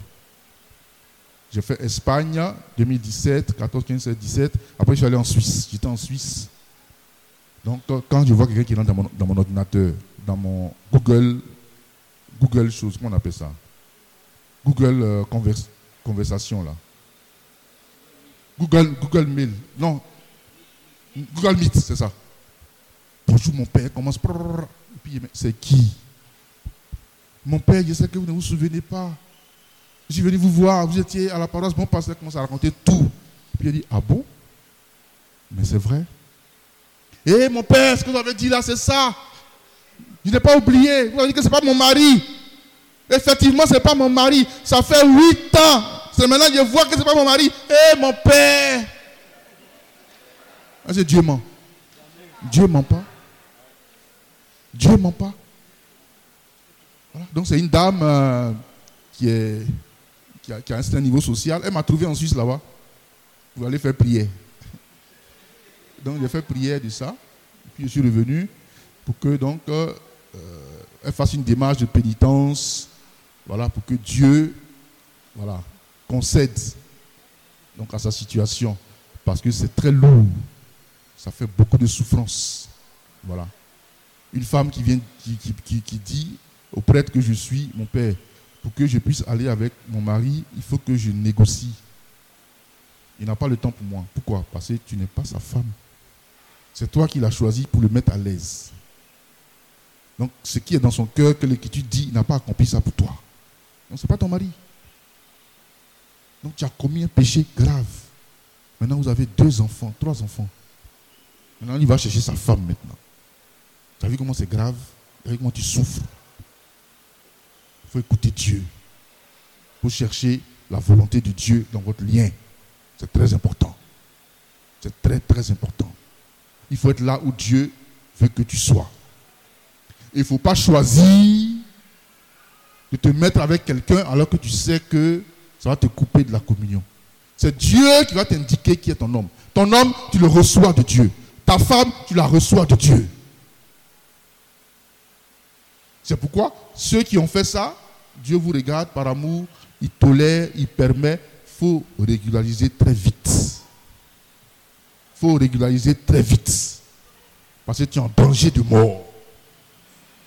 J'ai fait Espagne 2017, 14, 15, 16, 17. Après, je suis allé en Suisse. J'étais en Suisse. Donc, quand je vois quelqu'un qui rentre dans mon, dans mon, ordinateur, dans mon Google, Google chose, comment on appelle ça? Google euh, Conversation, là. Google, Google Mail. Non. Google Meet, c'est ça. Bonjour, mon père. Commence. Puis, c'est qui? Mon père, je sais que vous ne vous souvenez pas. Je suis venu vous voir. Vous étiez à la paroisse. Mon pasteur commence à raconter tout. Puis, il dit Ah bon? Mais c'est vrai. Eh, mon père, ce que vous avez dit là, c'est ça. Je n'ai pas oublié. Vous avez dit que ce n'est pas mon mari. Effectivement, ce n'est pas mon mari. Ça fait huit ans. C'est maintenant je vois que ce n'est pas mon mari. Eh, mon père. Ah, c'est Dieu ment. Dieu ment pas. Dieu ment pas. Donc c'est une dame euh, qui, est, qui, a, un certain niveau social. Elle m'a trouvé en Suisse là-bas. Vous allez faire prière. Donc j'ai fait prière de ça. Puis je suis revenu pour que donc euh, elle fasse une démarche de pénitence Voilà, pour que Dieu voilà, concède donc à sa situation. Parce que c'est très lourd. Ça fait beaucoup de souffrance. Voilà. Une femme qui vient, qui, dit au prêtre que je suis, mon père, pour que je puisse aller avec mon mari, il faut que je négocie. Il n'a pas le temps pour moi. Pourquoi? Parce que tu n'es pas sa femme. C'est toi qui l'as choisi pour le mettre à l'aise. Donc, ce qui est dans son cœur, que l'Écriture dit, il n'a pas accompli ça pour toi. Donc, ce n'est pas ton mari. Tu as commis un péché grave. Maintenant, vous avez deux enfants, trois enfants. Maintenant, il va chercher sa femme maintenant. Tu as vu comment c'est grave? Tu as vu comment tu souffres? Il faut écouter Dieu. Il faut chercher la volonté de Dieu dans votre lien. C'est très important. C'est très, très important. Il faut être là où Dieu veut que tu sois. Il ne faut pas choisir de te mettre avec quelqu'un alors que tu sais que ça va te couper de la communion. C'est Dieu qui va t'indiquer qui est ton homme. Ton homme, tu le reçois de Dieu. Ta femme, tu la reçois de Dieu. C'est pourquoi ceux qui ont fait ça, Dieu vous regarde par amour, il tolère, il permet. Il faut régulariser très vite. Il faut régulariser très vite. Parce que tu es en danger de mort.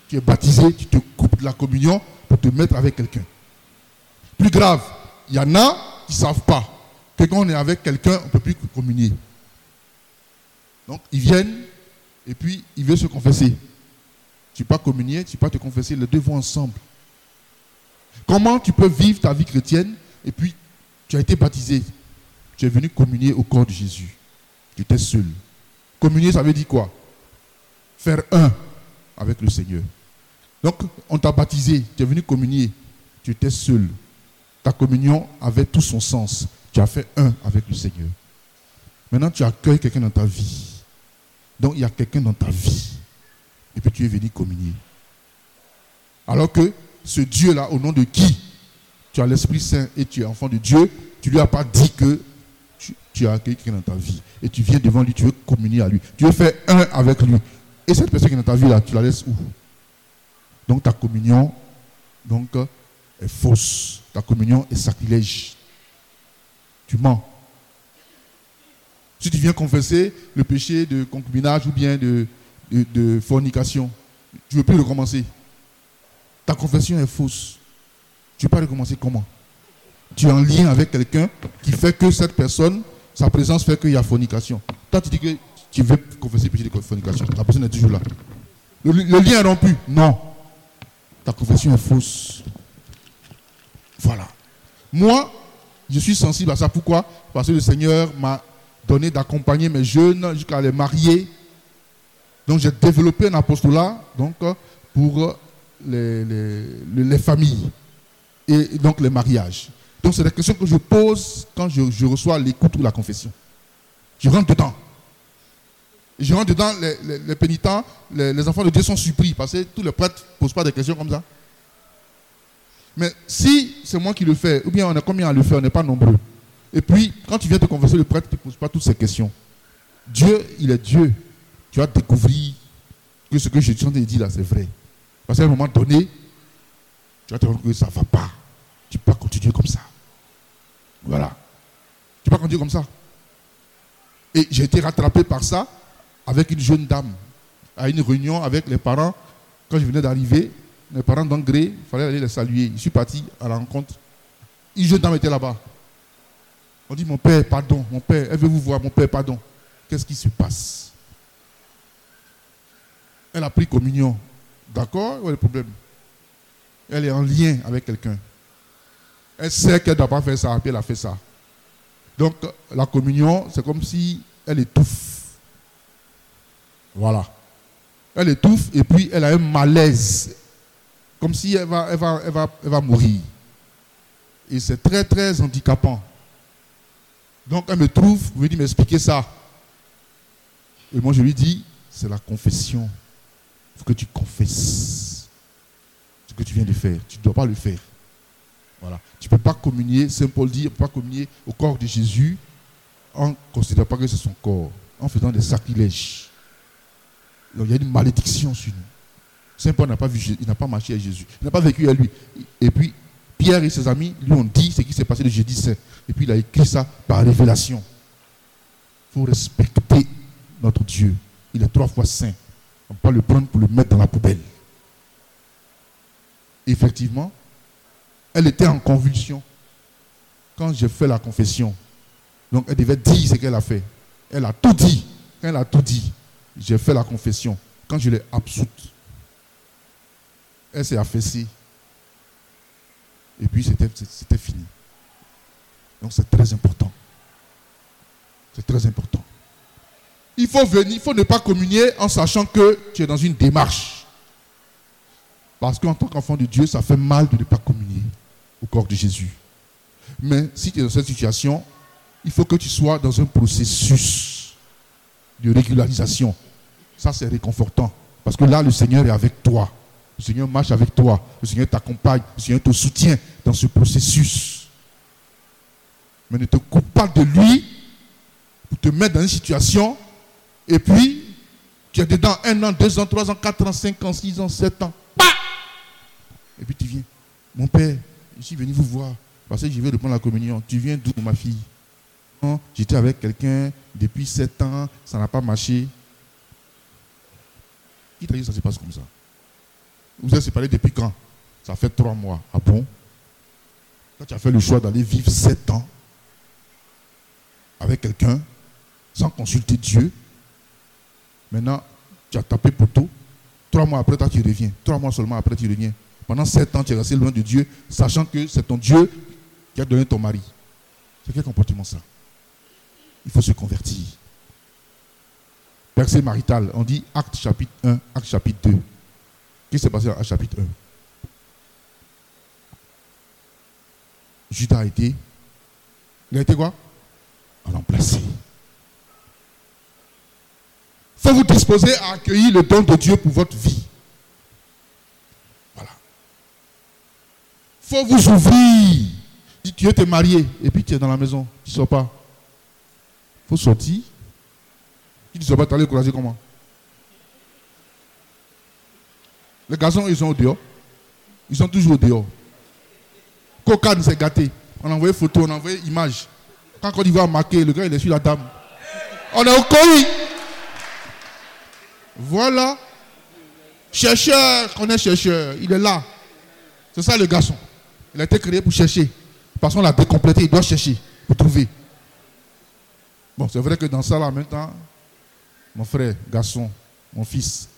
Tu es baptisé, tu te coupes de la communion pour te mettre avec quelqu'un. Plus grave, il y en a qui ne savent pas que quand on est avec quelqu'un, on ne peut plus communier. Donc, ils viennent et puis ils veulent se confesser. Tu ne pas communier, tu ne pas te confesser, les deux vont ensemble. Comment tu peux vivre ta vie chrétienne et puis tu as été baptisé, tu es venu communier au corps de Jésus. Tu étais seul. Communier, ça veut dire quoi? Faire un avec le Seigneur. Donc, on t'a baptisé, tu es venu communier, tu étais seul. Ta communion avait tout son sens. Tu as fait un avec le Seigneur. Maintenant, tu accueilles quelqu'un dans ta vie. Donc, il y a quelqu'un dans ta vie. Et puis, tu es venu communier. Alors que ce Dieu-là, au nom de qui? Tu as l'Esprit Saint et tu es enfant de Dieu, tu ne lui as pas dit que tu, as accueilli quelqu'un dans ta vie. Et tu viens devant lui, tu veux communier à lui. Tu veux faire un avec lui. Et cette personne qui est dans ta vie là, tu la laisses où? Donc ta communion donc, est fausse. Ta communion est sacrilège. Tu mens. Si tu viens confesser le péché de concubinage ou bien de, fornication, tu ne veux plus recommencer. Ta confession est fausse. Tu ne veux pas recommencer comment? Tu es en lien avec quelqu'un qui fait que cette personne, sa présence fait qu'il y a fornication. Toi, tu dis que tu veux confesser le péché de fornication. La personne est toujours là. le lien est rompu. Non ta confession est fausse. Voilà. Moi, je suis sensible à ça. Pourquoi? Parce que le Seigneur m'a donné d'accompagner mes jeunes jusqu'à les marier. Donc j'ai développé un apostolat donc, pour les, les, familles et donc les mariages. Donc c'est la question que je pose quand je, je reçois l'écoute ou la confession. Je rentre dedans. Je rentre dedans, les, pénitents, les, enfants de Dieu sont surpris parce que tous les prêtres ne posent pas des questions comme ça. Mais si c'est moi qui le fais, ou bien on est combien à le faire, on n'est pas nombreux. Et puis, quand tu viens te confesser, le prêtre ne pose pas toutes ces questions. Dieu, il est Dieu. Tu vas découvrir que ce que je suis en train de dire là, c'est vrai. Parce qu'à un moment donné, tu vas te rendre compte que ça ne va pas. Tu ne peux pas continuer comme ça. Voilà. Tu ne peux pas continuer comme ça. Et j'ai été rattrapé par ça avec une jeune dame à une réunion avec les parents. Quand je venais d'arriver, les parents d'Angré, il fallait aller les saluer. Je suis parti à la rencontre. Jeune dame était là-bas. On dit, mon père, pardon, mon père, elle veut vous voir, mon père, pardon. Qu'est-ce qui se passe? Elle a pris communion. D'accord? Où est le problème? Elle est en lien avec quelqu'un. Elle sait qu'elle ne doit pas faire ça, puis elle a fait ça. Donc, la communion, c'est comme si elle étouffe. Voilà. Elle étouffe et puis elle a un malaise. Comme si elle va, elle va, elle va, elle va mourir. Et c'est très, très handicapant. Donc elle me trouve, me dit m'expliquer ça. Et moi je lui dis, c'est la confession. Il faut que tu confesses ce que tu viens de faire. Tu ne dois pas le faire. Voilà. Tu ne peux pas communier, Saint Paul dit, ne peut pas communier au corps de Jésus en ne considérant pas que c'est son corps, en faisant des sacrilèges. Donc il y a une malédiction sur nous. Saint Paul n'a pas vu il n'a pas marché avec Jésus. Il n'a pas vécu à lui. Et puis, Pierre et ses amis lui ont dit ce qui s'est passé le jeudi saint. Et puis il a écrit ça par révélation. Il faut respecter notre Dieu. Il est trois fois saint. On ne peut pas le prendre pour le mettre dans la poubelle. Effectivement, elle était en convulsion quand j'ai fait la confession. Donc elle devait dire ce qu'elle a fait. Elle a tout dit. Elle a tout dit, j'ai fait la confession. Quand je l'ai absoute, elle s'est affaissée. Et puis c'était fini. Donc c'est très important. C'est très important. Il faut venir, il faut ne pas communier en sachant que tu es dans une démarche. Parce qu'en tant qu'enfant de Dieu, ça fait mal de ne pas communier au corps de Jésus. Mais si tu es dans cette situation, il faut que tu sois dans un processus de régularisation. Ça, c'est réconfortant. Parce que là, le Seigneur est avec toi. Le Seigneur marche avec toi. Le Seigneur t'accompagne. Le Seigneur te soutient dans ce processus. Mais ne te coupe pas de lui pour te mettre dans une situation et puis tu es dedans un an, deux ans, trois ans, quatre ans, cinq ans, six ans, sept ans. Et puis tu viens. Mon père, je suis venu vous voir parce que je vais reprendre la communion. Tu viens d'où, ma fille? J'étais avec quelqu'un depuis sept ans, ça n'a pas marché. Qui t'a dit que ça se passe comme ça? Vous êtes séparés depuis quand? Ça fait trois mois. Ah bon? Quand tu as fait le choix d'aller vivre sept ans avec quelqu'un sans consulter Dieu, maintenant tu as tapé poteau. Trois mois après, toi tu reviens. Trois mois seulement après, tu reviens. Pendant sept ans, tu es resté loin de Dieu, sachant que c'est ton Dieu qui a donné ton mari. C'est quel comportement ça? Il faut se convertir. Verset marital, on dit acte chapitre 1, acte chapitre 2. Qui s'est passé à chapitre 1 Judas a été. Il a été quoi? Remplacé. Faut vous disposer à accueillir le don de Dieu pour votre vie. Voilà. Il faut vous ouvrir. Si tu es marié et puis tu es dans la maison, tu ne sors pas. Faut sortir. Tu ne sors pas, tu aller courager comment? Les garçons, ils sont au dehors. Ils sont toujours au dehors. Cocagne s'est gâté. On a envoyé photo, on a envoyé image. Quand Côte d'Ivoire a marqué, le gars, il est sur la dame. On est au colis. Voilà. Chercheur, qu'on est chercheur, il est là. C'est ça le garçon. Il a été créé pour chercher. Parce qu'on l'a décomplété, il doit chercher pour trouver. Bon, c'est vrai que dans ça, là, en même temps, mon frère, garçon, mon fils,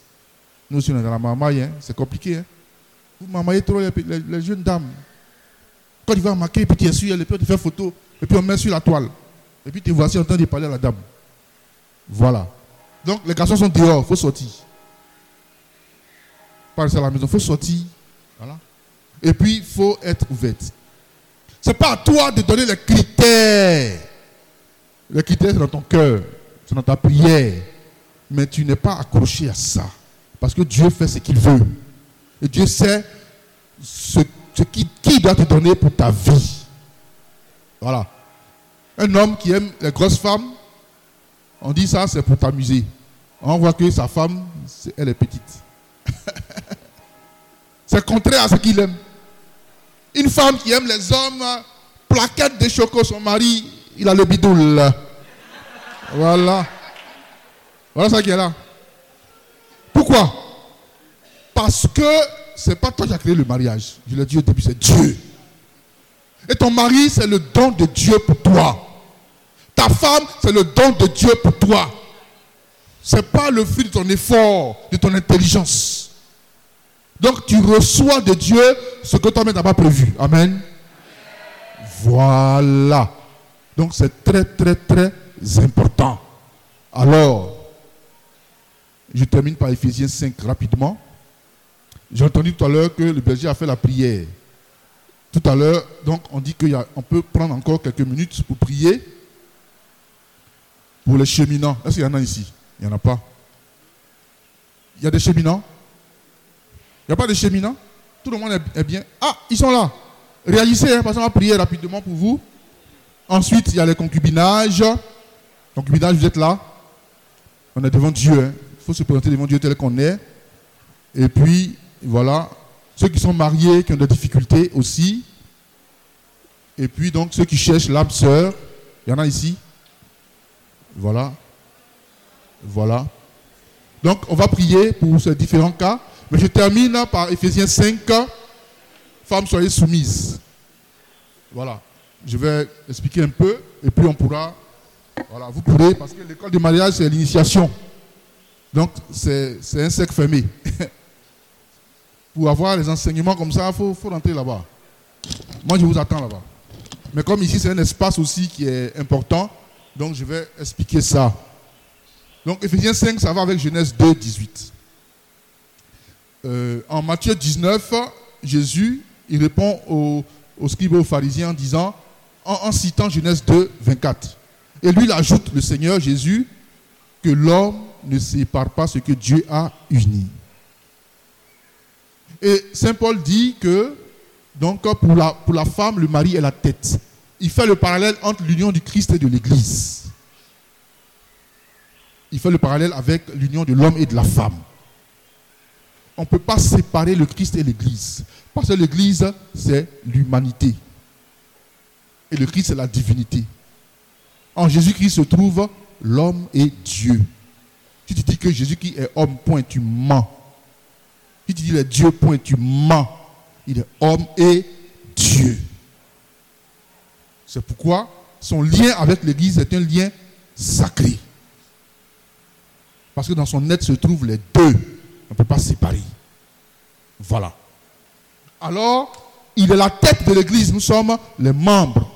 nous aussi, on est dans la mamaille, hein, c'est compliqué. Hein. Vous mamaillez trop les, jeunes dames. Quand il va marquer, puis tu es sûr, et puis tu fais photo, et puis on met sur la toile. Et puis tu voici en train de parler à la dame. Voilà. Donc les garçons sont dehors, il faut sortir. Pas rester à la maison, il faut sortir. Voilà. Et puis il faut être ouverte. Ce n'est pas à toi de donner les critères. Les critères, c'est dans ton cœur, c'est dans ta prière. Mais tu n'es pas accroché à ça. Parce que Dieu fait ce qu'il veut. Et Dieu sait ce, qui doit te donner pour ta vie. Voilà. Un homme qui aime les grosses femmes, on dit ça, c'est pour t'amuser. On voit que sa femme, elle est petite. c'est contraire à ce qu'il aime. Une femme qui aime les hommes, plaquette de choco, son mari, il a le bidoule. Voilà. Voilà ça qui est là. Pourquoi? Parce que c'est pas toi qui as créé le mariage. Je l'ai dit au début, c'est Dieu. Et ton mari, c'est le don de Dieu pour toi. Ta femme, c'est le don de Dieu pour toi. Ce n'est pas le fruit de ton effort, de ton intelligence. Donc tu reçois de Dieu ce que toi-même n'as pas prévu. Amen. Voilà. Donc c'est très, très, très important. Alors, je termine par Ephésiens 5 rapidement. J'ai entendu tout à l'heure que le berger a fait la prière. Tout à l'heure, donc on dit qu'on peut prendre encore quelques minutes pour prier pour les cheminants. Est-ce qu'il y en a ici? Il n'y en a pas. Il y a des cheminants Il n'y a pas de cheminants Tout le monde est bien. Ah, ils sont là. Réalisez, hein, parce qu'on va prier rapidement pour vous. Ensuite, il y a les concubinages. Concubinage, vous êtes là. On est devant Dieu. Hein. Il faut se présenter devant Dieu tel qu'on est. Et puis, voilà. Ceux qui sont mariés, qui ont des difficultés aussi, Et puis donc ceux qui cherchent l'âme sœur, il y en a ici. Voilà. Voilà. Donc on va prier pour ces différents cas. Mais je termine par Ephésiens 5. Femmes, soyez soumises. Voilà. Je vais expliquer un peu et puis on pourra. Voilà, vous pourrez, parce que l'école de mariage, c'est l'initiation. Donc, c'est un cercle fermé. Pour avoir les enseignements comme ça, il faut, faut rentrer là-bas. Moi, je vous attends là-bas. Mais comme ici, c'est un espace aussi qui est important, donc je vais expliquer ça. Donc, Ephésiens 5, ça va avec Genèse 2, 18. Euh, en Matthieu 19, Jésus, il répond aux, scribes et aux pharisiens en disant, en, citant Genèse 2, 24. Et lui, il ajoute, le Seigneur Jésus, que l'homme ne sépare pas ce que Dieu a uni. Et Saint Paul dit que donc pour la, pour la femme, le mari est la tête. Il fait le parallèle entre l'union du Christ et de l'Église. Il fait le parallèle avec l'union de l'homme et de la femme. On ne peut pas séparer le Christ et l'Église. Parce que l'Église, c'est l'humanité. Et le Christ, c'est la divinité. En Jésus-Christ se trouve l'homme et Dieu. Si tu dis que Jésus-Christ est homme, point, tu mens. Si tu dis est Dieu, point, tu mens. Il est homme et Dieu. C'est pourquoi son lien avec l'Église est un lien sacré. Parce que dans son être se trouvent les deux. On ne peut pas séparer. Voilà. Alors, il est la tête de l'Église. Nous sommes les membres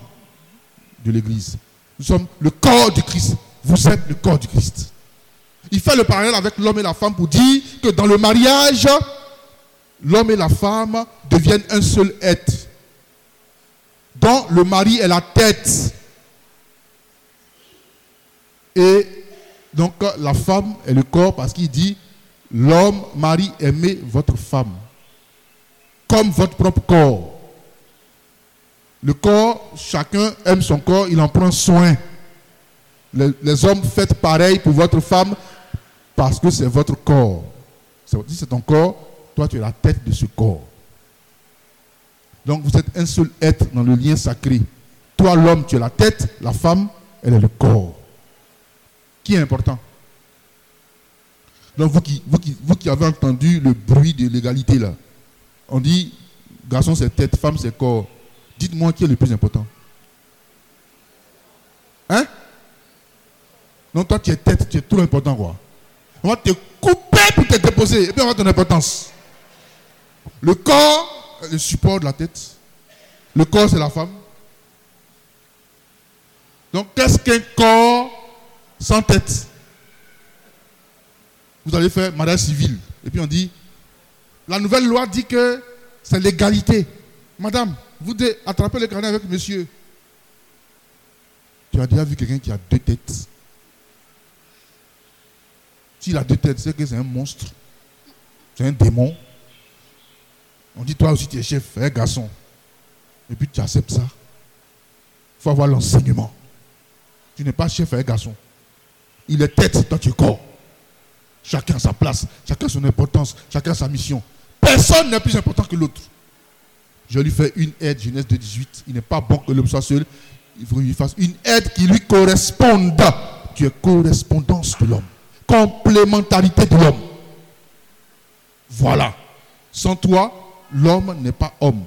de l'Église. Nous sommes le corps du Christ. Vous êtes le corps du Christ. Il fait le parallèle avec l'homme et la femme pour dire que dans le mariage, l'homme et la femme deviennent un seul être, dont le mari est la tête. Et donc la femme est le corps parce qu'il dit, l'homme, mari, aimez votre femme, comme votre propre corps. Le corps, chacun aime son corps, il en prend soin. Les, les hommes, faites pareil pour votre femme parce que c'est votre corps. Si c'est ton corps, toi tu es la tête de ce corps. Donc vous êtes un seul être dans le lien sacré. Toi l'homme, tu es la tête, la femme, elle est le corps. Qui est important? Donc vous qui, vous qui, vous qui avez entendu le bruit de l'égalité là, on dit garçon c'est tête, femme c'est corps. Dites-moi qui est le plus important. Hein? Non, toi tu es tête, tu es trop important quoi. On va te couper pour te déposer. Et puis on va ton importance. Le corps le support de la tête. Le corps, c'est la femme. Donc, qu'est-ce qu'un corps sans tête? Vous allez faire mariage civil. Et puis on dit, la nouvelle loi dit que c'est l'égalité. Madame, vous devez attraper le carnet avec monsieur. Tu as déjà vu quelqu'un qui a deux têtes s'il a deux têtes, c'est que c'est un monstre. C'est un démon. On dit, toi aussi, tu es chef, un garçon. Et puis tu acceptes ça. Il faut avoir l'enseignement. Tu n'es pas chef, un garçon. Il est tête, toi tu es corps. Chacun a sa place, chacun son importance, chacun sa mission. Personne n'est plus important que l'autre. Je lui fais une aide, Genèse de 18. Il n'est pas bon que l'homme soit seul. Il faut lui fasse une aide qui lui corresponde. Tu es correspondance de l'homme complémentarité de l'homme. Voilà. Sans toi, l'homme n'est pas homme.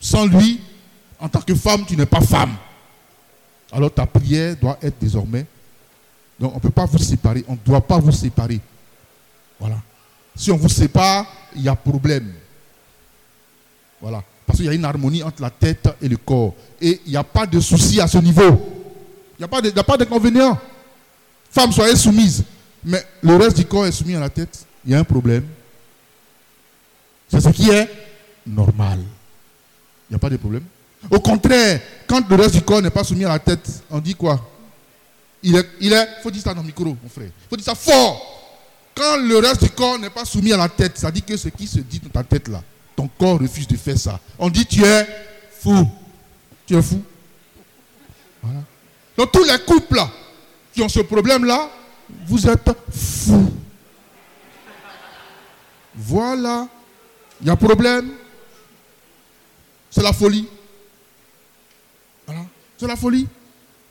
Sans lui, en tant que femme, tu n'es pas femme. Alors ta prière doit être désormais. Donc on ne peut pas vous séparer, on ne doit pas vous séparer. Voilà. Si on vous sépare, il y a problème. Voilà. Parce qu'il y a une harmonie entre la tête et le corps. Et il n'y a pas de souci à ce niveau. Il n'y a pas d'inconvénient. Femme, soyez soumise. Mais le reste du corps est soumis à la tête. Il y a un problème. C'est ce qui est normal. Il n'y a pas de problème. Au contraire, quand le reste du corps n'est pas soumis à la tête, on dit quoi? Il est, il est, faut dire ça dans le micro, mon frère. Il faut dire ça fort. Quand le reste du corps n'est pas soumis à la tête, ça dit que ce qui se dit dans ta tête là, ton corps refuse de faire ça. On dit tu es fou. Tu es fou. Voilà. Donc tous les couples là, qui ont ce problème là, vous êtes fou. Voilà. Il y a problème. C'est la folie. C'est la folie.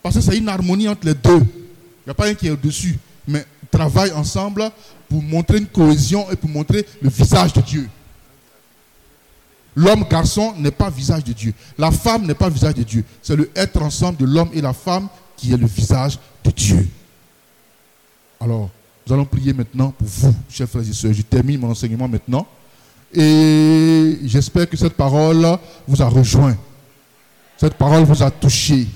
Parce que c'est une harmonie entre les deux. Il n'y a pas un qui est au-dessus. Mais travaillent ensemble pour montrer une cohésion et pour montrer le visage de Dieu. L'homme garçon n'est pas visage de Dieu. La femme n'est pas visage de Dieu. C'est le être ensemble de l'homme et la femme qui est le visage de Dieu. Alors, nous allons prier maintenant pour vous, chers frères et sœurs. Je termine mon enseignement maintenant. Et j'espère que cette parole vous a rejoint. Cette parole vous a touché.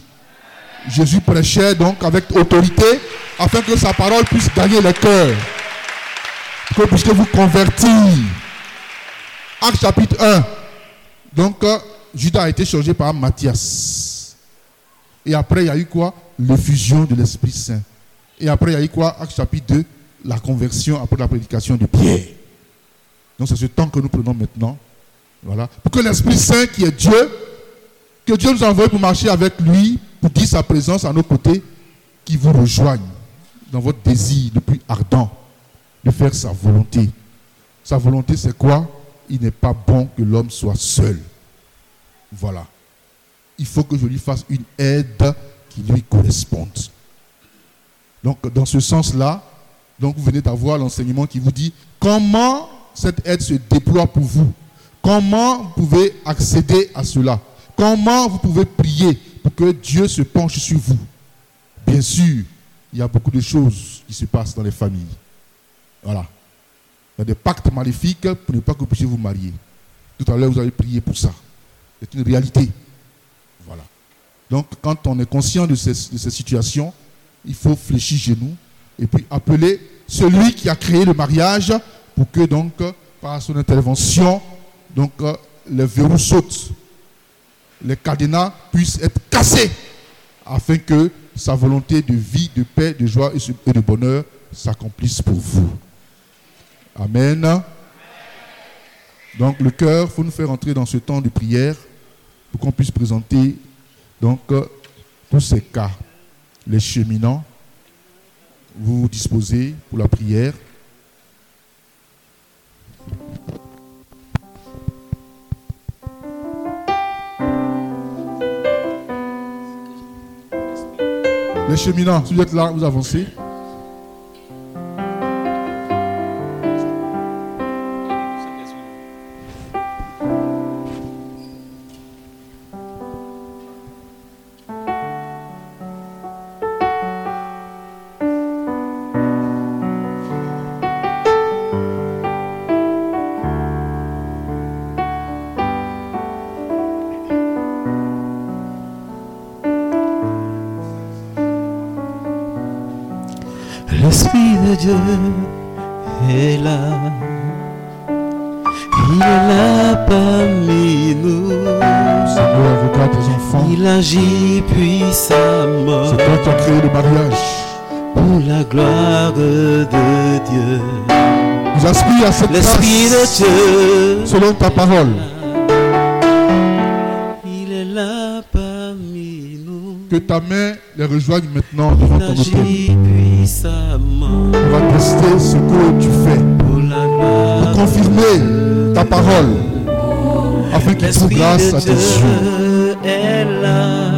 Jésus prêchait donc avec autorité afin que sa parole puisse gagner le cœur. Que vous puissiez vous convertir. Acte chapitre 1. Donc, euh, Judas a été changé par Matthias. Et après, il y a eu quoi? L'effusion de l'Esprit Saint. Et après, il y a eu quoi? Acte chapitre 2, la conversion après la prédication de Pierre. Donc, c'est ce temps que nous prenons maintenant. Voilà. Pour que l'Esprit Saint, qui est Dieu, que Dieu nous envoie pour marcher avec lui, pour dire sa présence à nos côtés, qui vous rejoigne dans votre désir le plus ardent de faire sa volonté. Sa volonté, c'est quoi? Il n'est pas bon que l'homme soit seul. Voilà. Il faut que je lui fasse une aide qui lui corresponde. Donc, dans ce sens-là, donc vous venez d'avoir l'enseignement qui vous dit comment cette aide se déploie pour vous. Comment vous pouvez accéder à cela Comment vous pouvez prier pour que Dieu se penche sur vous Bien sûr, il y a beaucoup de choses qui se passent dans les familles. Voilà. Il y a des pactes maléfiques pour ne pas que vous puissiez vous marier. Tout à l'heure, vous avez prié pour ça. C'est une réalité. Voilà. Donc, quand on est conscient de ces, de ces situations, il faut fléchir genoux et puis appeler celui qui a créé le mariage pour que, donc, par son intervention, donc, les verrous sautent, les cadenas puissent être cassés afin que sa volonté de vie, de paix, de joie et de bonheur s'accomplisse pour vous. Amen. Donc le cœur, faut nous faire entrer dans ce temps de prière pour qu'on puisse présenter donc tous ces cas. Les cheminants, vous vous disposez pour la prière. Les cheminants, si vous êtes là, vous avancez. De Dieu. Nous aspire à cette L'Esprit de Dieu, selon ta parole. il est là parmi nous. Que ta main les rejoigne maintenant devant ton autel. On va tester ce que tu fais. pour gloire Pour confirmer ta parole. Afin qu'il trouve grâce à tes yeux. Est là.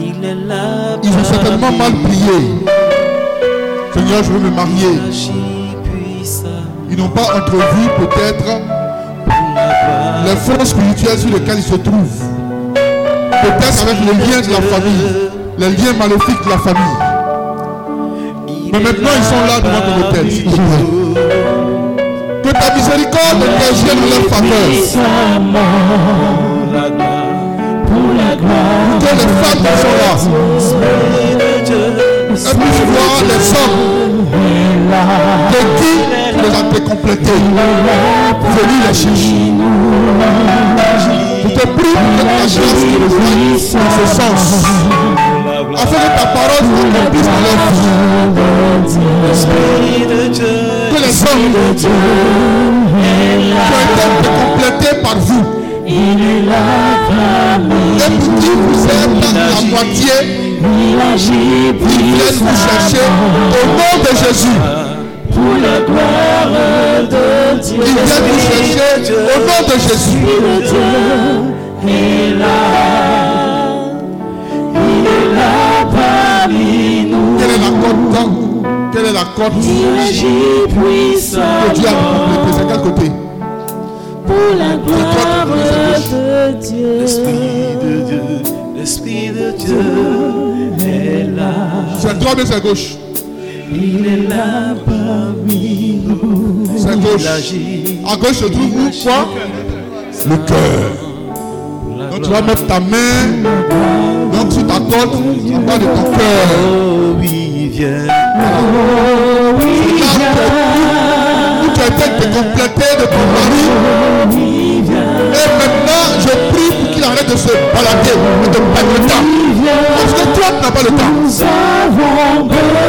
Il est là. Ils ont certainement mal prié. Seigneur, je veux me marier. Ils n'ont pas entrevu peut-être les fonds spirituels sur lesquels ils se trouvent. Peut-être avec les liens de la famille, les liens maléfiques de la famille. Il Mais maintenant, ils sont là devant ton autel, s'il te plaît. parmi nous. Que ta miséricorde intervienne en leur faveur. Que les femmes qui sont là, Puissent voir les hommes de qui les as fait compléter. Venus les chercher. Je te prie ta grâce dans ce sens. Afin que ta parole s'accomplisse dans leur vie. Que les hommes qui ont été complétés par vous. Il est la famille. Même si vous êtes à moitié, il agit il vient vous chercher au nom de Jésus. Pour la gloire de Dieu. Il vient vous chercher au nom de Jésus. Le Dieu est là. Il est là parmi nous. Quelle est la côte Quelle est la côte Il agit puissamment. Que Dieu a complété. C'est quel côté pour la gloire de Dieu. L'Esprit de Dieu, l'Esprit de Dieu est là. C'est droit mais c'est gauche. Il est là parmi nous. C'est gauche. À gauche se trouve où quoi? Le cœur. Donc tu vas mettre ta main donc sur ta côte, en bas de ton cœur. Oh oui, viens. Où tu as été complété. Et maintenant, je prie pour qu'il arrête de se balader et de perdre le temps. Parce que toi, tu n'as pas le temps.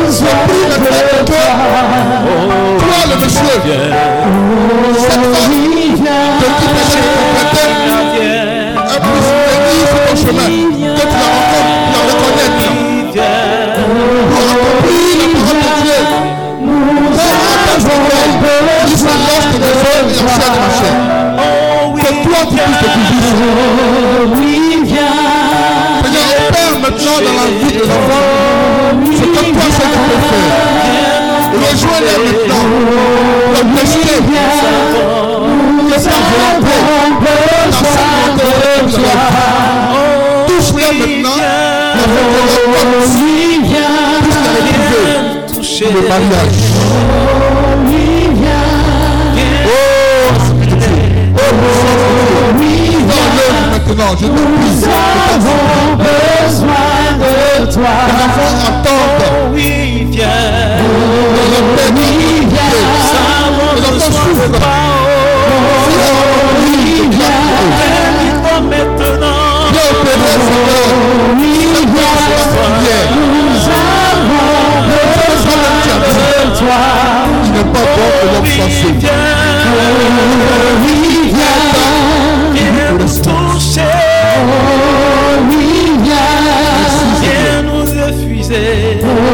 Je prie maintenant que toi. toi, le monsieur, cette femme de qui complété, elle puisse sur ton chemin? Entendre qui se lance de mes hommes et de ma. Que toi, tu puisses te couvrir. Seigneur, opère maintenant dans la vie de l'enfant ce que toi seul tu peux faire. Rejoins-les maintenant. Le tester. Que ta. Touche-les maintenant. Puisse les retrouver. Toucher Le mariage. Maintenant, je te prie. avons besoin de toi. Les enfants attendent. oui, viens. Les enfants Les enfants souffrent. Toi maintenant. Viens opérer, Seigneur. Cette grâce de la prière. C'est ça même qui a dit. Il n'est pas bon que l'homme soit seul. Viens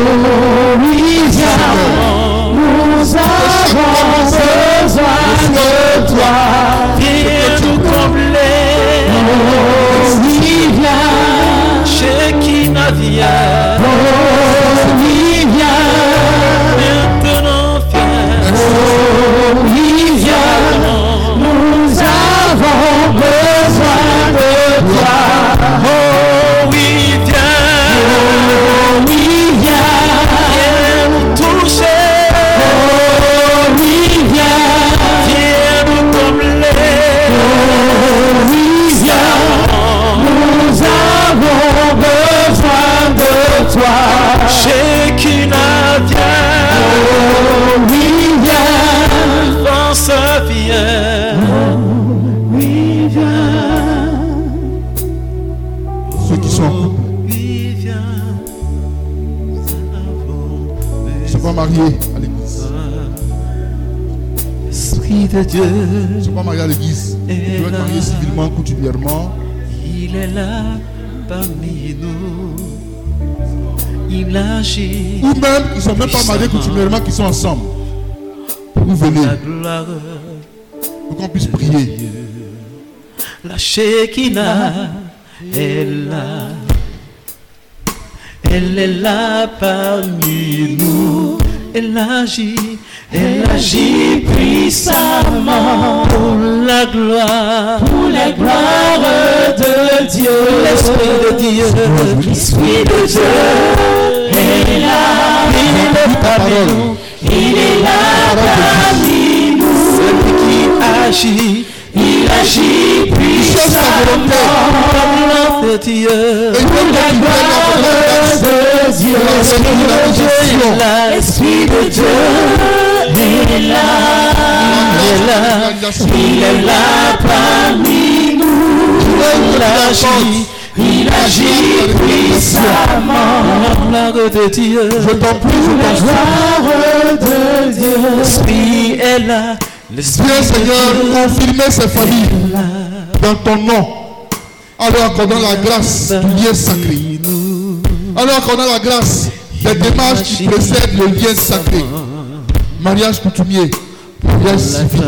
Oh, Chez qui n'a vient. Pense vient. Ceux qui sont en couple, Oui, viens. pas mariés à l'église. Esprit de Dieu, pas mariés à l'église. Être civilement, coutumièrement. il est là parmi nous. Ou même, ils ne sont même pas mariés coutumièrement, qui sont ensemble. Vous venez la gloire. pour qu'on puisse prier. La Shekinah est là. Elle est là parmi nous. Elle agit, elle agit puissamment pour la gloire. Pour la gloire de Dieu, L'Esprit de Dieu, l'Esprit de Dieu il est Ta parmi nous. il est là parmi nous, Celui qui agit, il agit par de Dieu. Dans votre grâce. de Dieu, la là, l'Esprit de Dieu est là, Il est là. il est là parmi nous, il agit, il agit puissamment, la gloire de Dieu. Je t'en prie, je la t'en prie. de Dieu. L'Esprit est là, l'Esprit Seigneur confirmer ces familles dans ton nom. Alors accordant la grâce du lien sacré. Alors accordant la grâce des démarches qui précèdent le lien sacré. Mariage coutumier, mariage civil.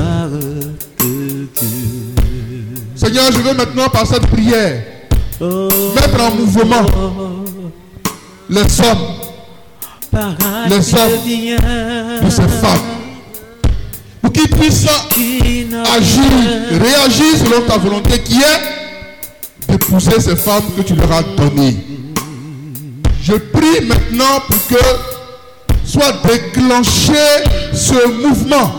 Seigneur, je veux maintenant par cette prière mettre en mouvement les hommes les hommes de ces femmes. Pour qu'ils puissent agir, réagir selon ta volonté qui est d'épouser ces femmes que tu leur as données. Je prie maintenant pour que soit déclenché ce mouvement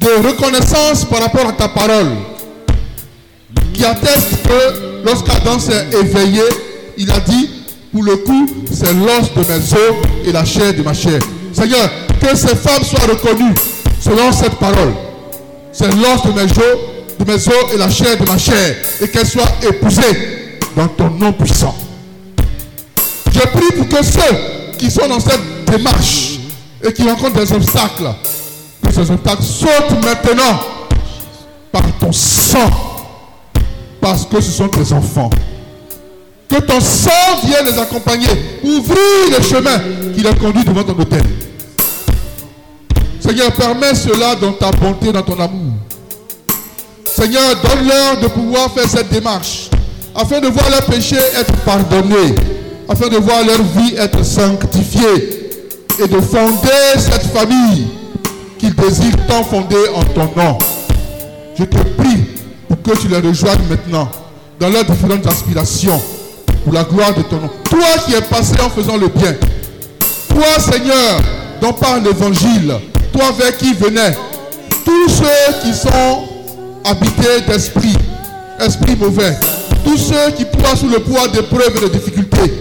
de reconnaissance par rapport à ta parole qui atteste que lorsqu'Adam s'est éveillé, il a dit, pour le coup, c'est l'os de mes os et la chair de ma chair. Seigneur, que ces femmes soient reconnues selon cette parole. C'est l'os de mes os, de mes os et la chair de ma chair. Et qu'elles soient épousées dans ton nom puissant. Je prie pour que ceux qui sont dans cette démarche et qui rencontrent des obstacles, que ces obstacles sautent maintenant par ton sang. Parce que ce sont tes enfants. Que ton sang vienne les accompagner. Ouvrir le chemin qui les conduit devant ton hôtel. Seigneur, permets cela dans ta bonté, dans ton amour. Seigneur, donne-leur de pouvoir faire cette démarche afin de voir leurs péchés être pardonnés, afin de voir leur vie être sanctifiée et de fonder cette famille qu'ils désirent tant fonder en ton nom. Je te prie pour que tu les rejoignes maintenant dans leurs différentes aspirations pour la gloire de ton nom. Toi qui es passé en faisant le bien, toi Seigneur, dont parle l'évangile, toi vers qui venait tous ceux qui sont habités d'esprit, esprit mauvais, tous ceux qui poient sous le poids des preuves et des difficultés.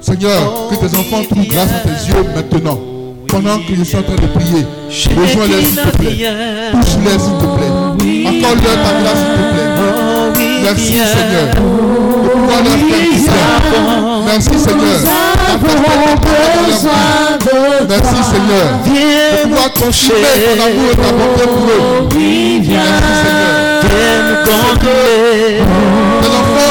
Seigneur, que tes enfants trouvent grâce à tes yeux maintenant, pendant que je suis en train de prier. Rejoins-les s'il te plaît. Touche-les s'il te plaît. Accorde-leur ta grâce s'il te plaît. Merci Seigneur. De pouvoir leur faire Merci Seigneur. Merci Seigneur. De pouvoir consommer ton amour et ta bonté pour eux. Merci Seigneur.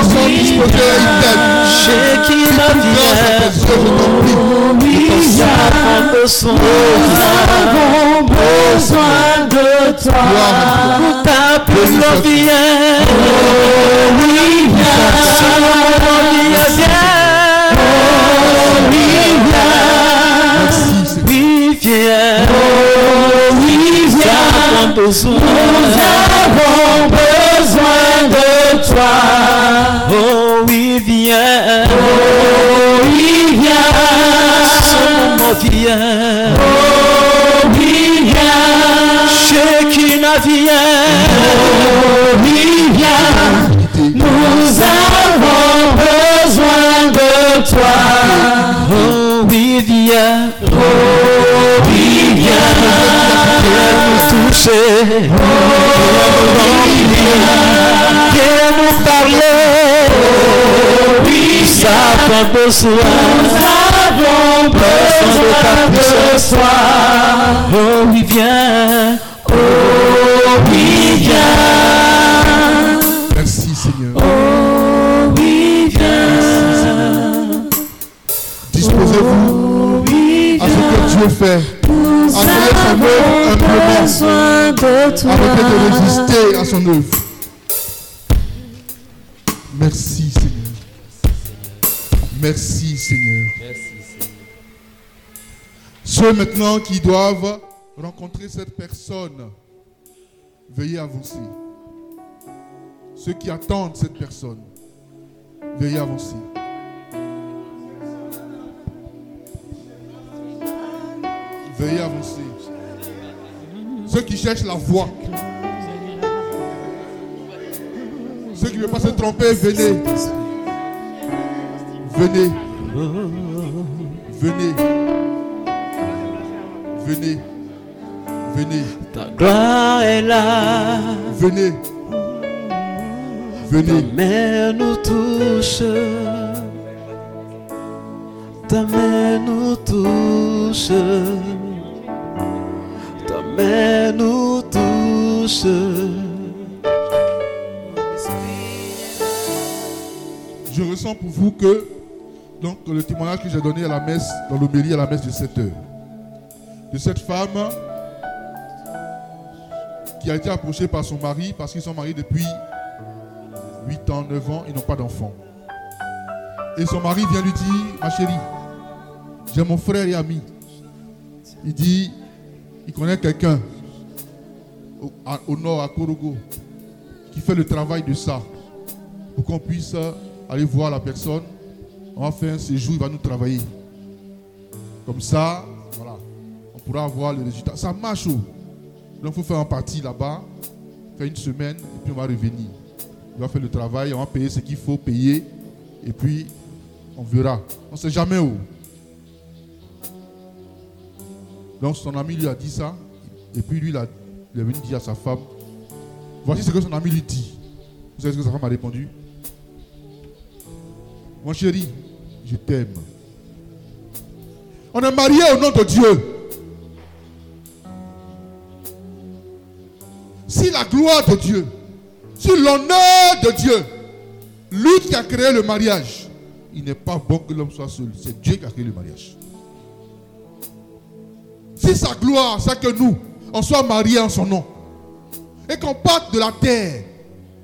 Viens nous conduire. Tes enfants sont disposés à une tête. Chez qui la Grâce à tes yeux, je t'en prie. Nous avons besoin, avons besoin de toi. Gloire à toi. pour ta plus grande vie. Oui, Merci Seigneur. Oui, viens. Oh, oui, viens. Chez qui n'a vient. Oh, oui, viens. Nous avons besoin de toi. Oh viens. Oh, viens. Viens nous toucher. Viens nous parler. Oui, Nous avons besoin. Avons besoin de toi. Oh oui, viens. Oh, oui, viens. Merci Seigneur. Oh, oui, viens. Disposez-vous Oui, à ce que Dieu fait. Nous Accueillez son œuvre avons humblement. besoin de toi. Arrêtez de résister à son œuvre. Merci Seigneur. Merci Seigneur. Ceux maintenant qui doivent rencontrer cette personne, veuillez avancer. Ceux qui attendent cette personne, veuillez avancer. Veuillez avancer. Ceux qui cherchent la voie, ceux qui ne veulent pas se tromper, venez. Venez. Venez. Venez. Venez. Ta gloire est là. Venez. Venez. main nous touche. Ta main nous touche. Ta main nous touche. Je ressens pour vous que donc le témoignage que j'ai donné à la messe, dans l'homélie à la messe de 7 heures, de cette femme qui a été approchée par son mari parce qu'ils sont mariés depuis 8 ans, 9 ans, ils n'ont pas d'enfant. Et son mari vient lui dire, ma chérie, J'ai mon frère et ami. Il dit, il connaît quelqu'un au, au nord, à Korogo, qui fait le travail de ça. Pour qu'on puisse aller voir la personne. On va faire un séjour, il va nous travailler. Comme ça, pourra avoir le résultat. Ça marche. oh. Donc il faut faire un parti là-bas, faire une semaine, et puis on va revenir. On va faire le travail, on va payer ce qu'il faut payer, et puis on verra. On ne sait jamais où. Donc son ami lui a dit ça, et puis lui il, il est venu dire à sa femme, voici ce que son ami lui dit. Vous savez ce que sa femme a répondu Mon chéri, je t'aime. On est marié au nom de Dieu. Gloire de Dieu, si l'honneur de Dieu, lui qui a créé le mariage, il n'est pas bon que l'homme soit seul. C'est Dieu qui a créé le mariage. Si sa gloire, c'est que nous, on soit mariés en son nom. Et qu'on parte de la terre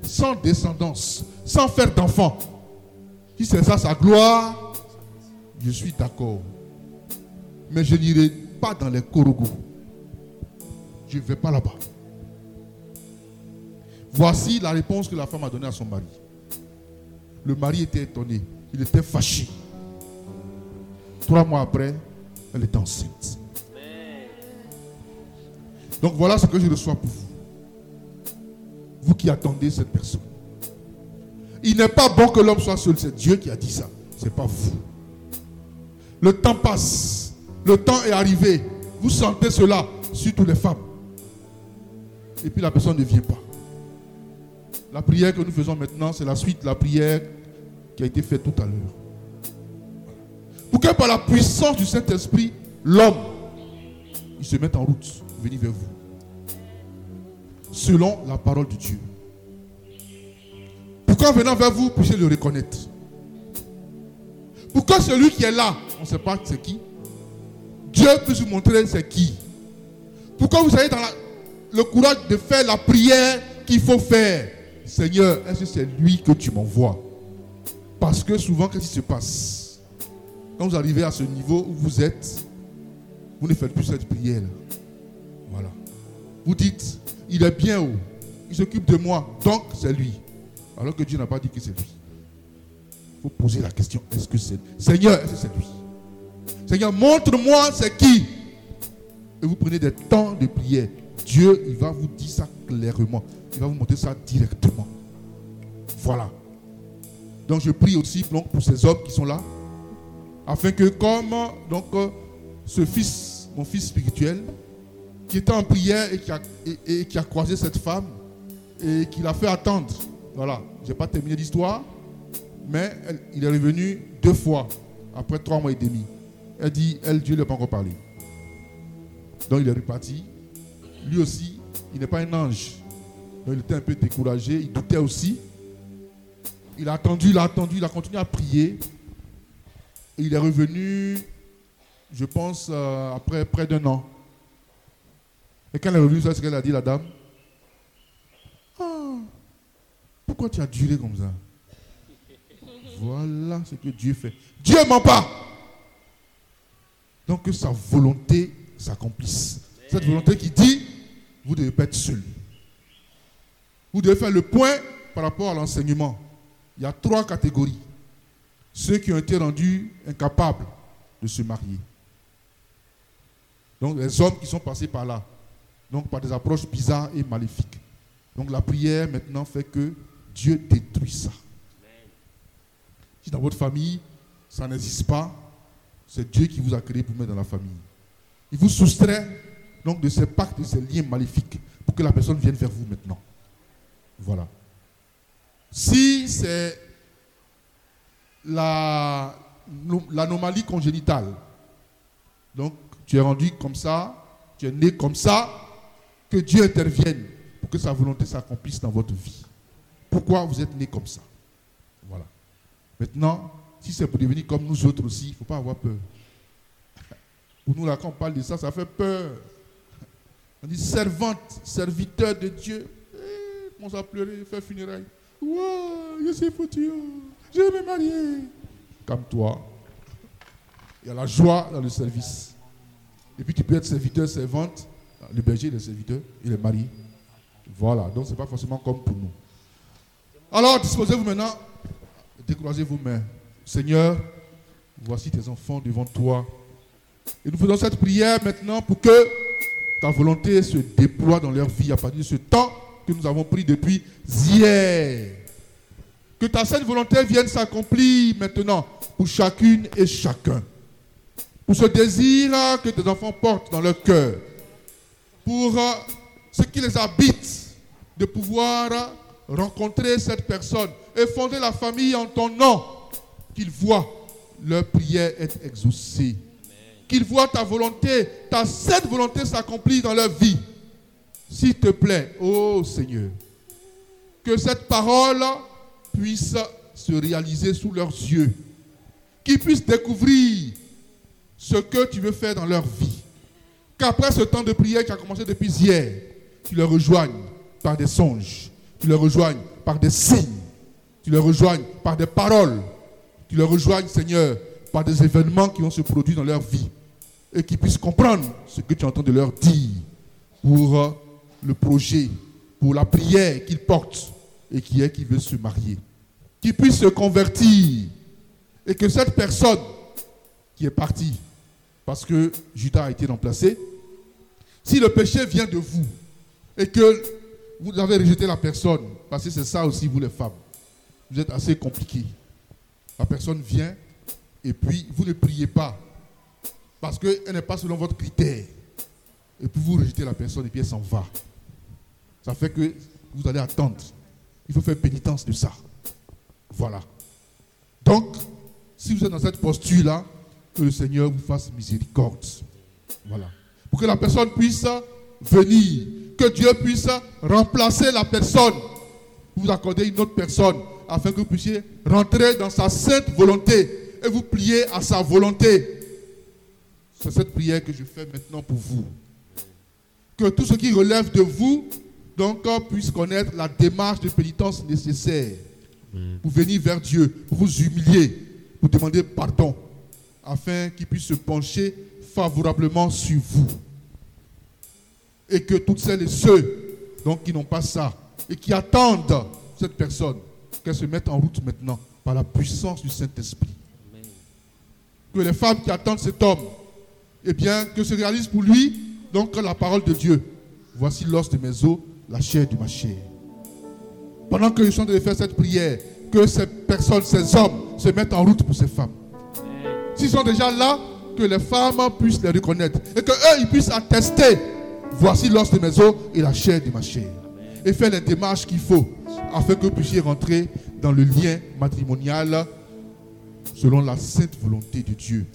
sans descendance, sans faire d'enfants. Si c'est ça sa gloire, je suis d'accord. Mais je n'irai pas dans les Korogos. Je ne vais pas là-bas. Voici la réponse que la femme a donnée à son mari. Le mari était étonné. Il était fâché. Trois mois après, elle était enceinte. Donc voilà ce que je reçois pour vous. Vous qui attendez cette personne. Il n'est pas bon que l'homme soit seul. C'est Dieu qui a dit ça. Ce n'est pas vous. Le temps passe. Le temps est arrivé. Vous sentez cela, surtout les femmes. Et puis la personne ne vient pas. La prière que nous faisons maintenant, c'est la suite de la prière qui a été faite tout à l'heure. Pour que par la puissance du Saint-Esprit, l'homme, il se mette en route, venir vers vous. Selon la parole de Dieu. Pour qu'en venant vers vous, vous puissiez le reconnaître? Pour que celui qui est là, on ne sait pas c'est qui, Dieu puisse vous montrer c'est qui? Pour que vous la- le courage de faire la prière qu'il faut faire? Seigneur, est-ce que c'est lui que tu m'envoies? Parce que souvent, qu'est-ce qui se passe? Quand vous arrivez à ce niveau où vous êtes, vous ne faites plus cette prière. Voilà. Vous dites, il est bien haut, il s'occupe de moi, donc c'est lui. Alors que Dieu n'a pas dit que c'est lui. Il faut la question, est-ce que c'est Seigneur, est-ce que c'est lui? Seigneur, montre-moi c'est qui. Et vous prenez des temps de prière. Dieu, il va vous dire ça clairement. Il va vous montrer ça directement. Voilà. Donc je prie aussi donc, pour ces hommes qui sont là. Afin que comme donc, euh, ce fils, mon fils spirituel, qui était en prière et qui a, et- qui a croisé cette femme et qui l'a fait attendre. Voilà. Je n'ai pas terminé l'histoire. Mais il est revenu deux fois après trois mois et demi. Elle dit, elle, Dieu ne lui a pas encore parlé. Donc il est reparti. Lui aussi, il n'est pas un ange. Donc il était un peu découragé, il doutait aussi. Il a attendu, il a attendu, il a continué à prier. Et il est revenu, je pense, euh, après près d'un an. Et quand elle est revenue, c'est ce qu'elle a dit, la dame? Ah, pourquoi tu as duré comme ça? Voilà ce que Dieu fait. Dieu ment pas. Donc que sa volonté s'accomplisse. Cette volonté qui dit, vous devez pas être seul. Vous devez faire le point par rapport à l'enseignement. Il y a trois catégories. Ceux qui ont été rendus incapables de se marier. Donc les hommes qui sont passés par là. Donc par des approches bizarres et maléfiques. Donc la prière maintenant fait que Dieu détruit ça. Si dans votre famille, ça n'existe pas, c'est Dieu qui vous a créé pour mettre dans la famille. Il vous soustrait donc de ces pactes, de ces liens maléfiques, pour que la personne vienne vers vous maintenant. Voilà. Si c'est la- l'anomalie congénitale, donc tu es rendu comme ça, tu es né comme ça, que Dieu intervienne pour que sa volonté s'accomplisse dans votre vie. Pourquoi vous êtes né comme ça? Voilà. Maintenant, si c'est pour devenir comme nous autres aussi, il ne faut pas avoir peur. Pour nous, là, quand on parle de ça, ça fait peur. On dit servante, serviteur de Dieu. Eh, on s'est pleuré, fait funérailles. Waouh, je suis foutu. oh. Je vais me marier. Comme toi. Il y a la joie dans le service. Et puis tu peux être serviteur, servante. Le berger, est serviteur, il est marié. Voilà, donc ce n'est pas forcément comme pour nous. Alors, disposez-vous maintenant, décroisez vos mains. Seigneur, voici tes enfants devant toi. Et nous faisons cette prière maintenant pour que ta volonté se déploie dans leur vie à partir de ce temps que nous avons pris depuis hier. Que ta sainte volonté vienne s'accomplir maintenant pour chacune et chacun. Pour ce désir que tes enfants portent dans leur cœur. Pour euh, ce qui les habite de pouvoir rencontrer cette personne et fonder la famille en ton nom. Qu'ils voient leur prière être exaucée. Qu'ils voient ta volonté, ta sainte volonté s'accomplir dans leur vie. S'il te plaît, ô Seigneur, que cette parole puisse se réaliser sous leurs yeux. Qu'ils puissent découvrir ce que tu veux faire dans leur vie. Qu'après ce temps de prière qui a commencé depuis hier, tu les rejoignes par des songes, tu les rejoignes par des signes, tu les rejoignes par des paroles, tu les rejoignes, Seigneur, par des événements qui vont se produire dans leur vie et qu'ils puissent comprendre ce que tu es en train de leur dire pour euh, le projet, pour la prière qu'ils portent et qui est qu'ils veulent se marier. Qu'ils puissent se convertir et que cette personne qui est partie parce que Judas a été remplacé, si le péché vient de vous et que vous avez rejeté la personne, parce que c'est ça aussi, vous les femmes, vous êtes assez compliqués. La personne vient et puis vous ne priez pas parce qu'elle n'est pas selon votre critère. Et puis vous rejetez la personne et puis elle s'en va. Ça fait que vous allez attendre. Il faut faire pénitence de ça. Voilà. Donc, si vous êtes dans cette posture-là, que le Seigneur vous fasse miséricorde. Voilà. Pour que la personne puisse venir. Que Dieu puisse remplacer la personne. Vous accorder une autre personne afin que vous puissiez rentrer dans sa sainte volonté et vous plier à sa volonté. C'est cette prière que je fais maintenant pour vous. Que tout ce qui relève de vous, donc, puisse connaître la démarche de pénitence nécessaire pour venir vers Dieu, pour vous humilier, pour demander pardon, afin qu'il puisse se pencher favorablement sur vous. Et que toutes celles et ceux donc, qui n'ont pas ça et qui attendent cette personne, qu'elle se mette en route maintenant par la puissance du Saint-Esprit. Que les femmes qui attendent cet homme, eh bien, que se réalise pour lui donc la parole de Dieu. Voici l'os de mes os, la chair de ma chair. Pendant que je suis en de faire cette prière, que ces personnes, ces hommes se mettent en route pour ces femmes. S'ils sont déjà là, que les femmes puissent les reconnaître et que eux ils puissent attester voici l'os de mes os et la chair de ma chair et faire les démarches qu'il faut afin que vous puissiez rentrer dans le lien matrimonial selon la sainte volonté de Dieu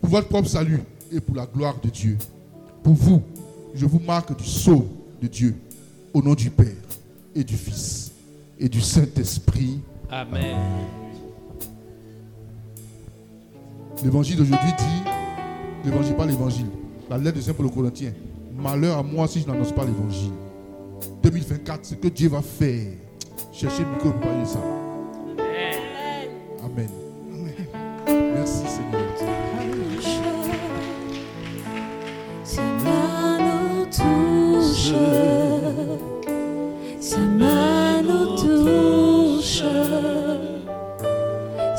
pour votre propre salut et pour la gloire de Dieu pour vous je vous marque du sceau de Dieu au nom du Père et du Fils et du Saint-Esprit Amen. L'évangile d'aujourd'hui dit, l'évangile, pas l'évangile, la lettre de Saint Paul aux Corinthiens. Malheur à moi si je n'annonce pas l'évangile. 2024, ce que Dieu va faire. Cherchez le micro pour parler de ça. Amen. Merci Seigneur. Sa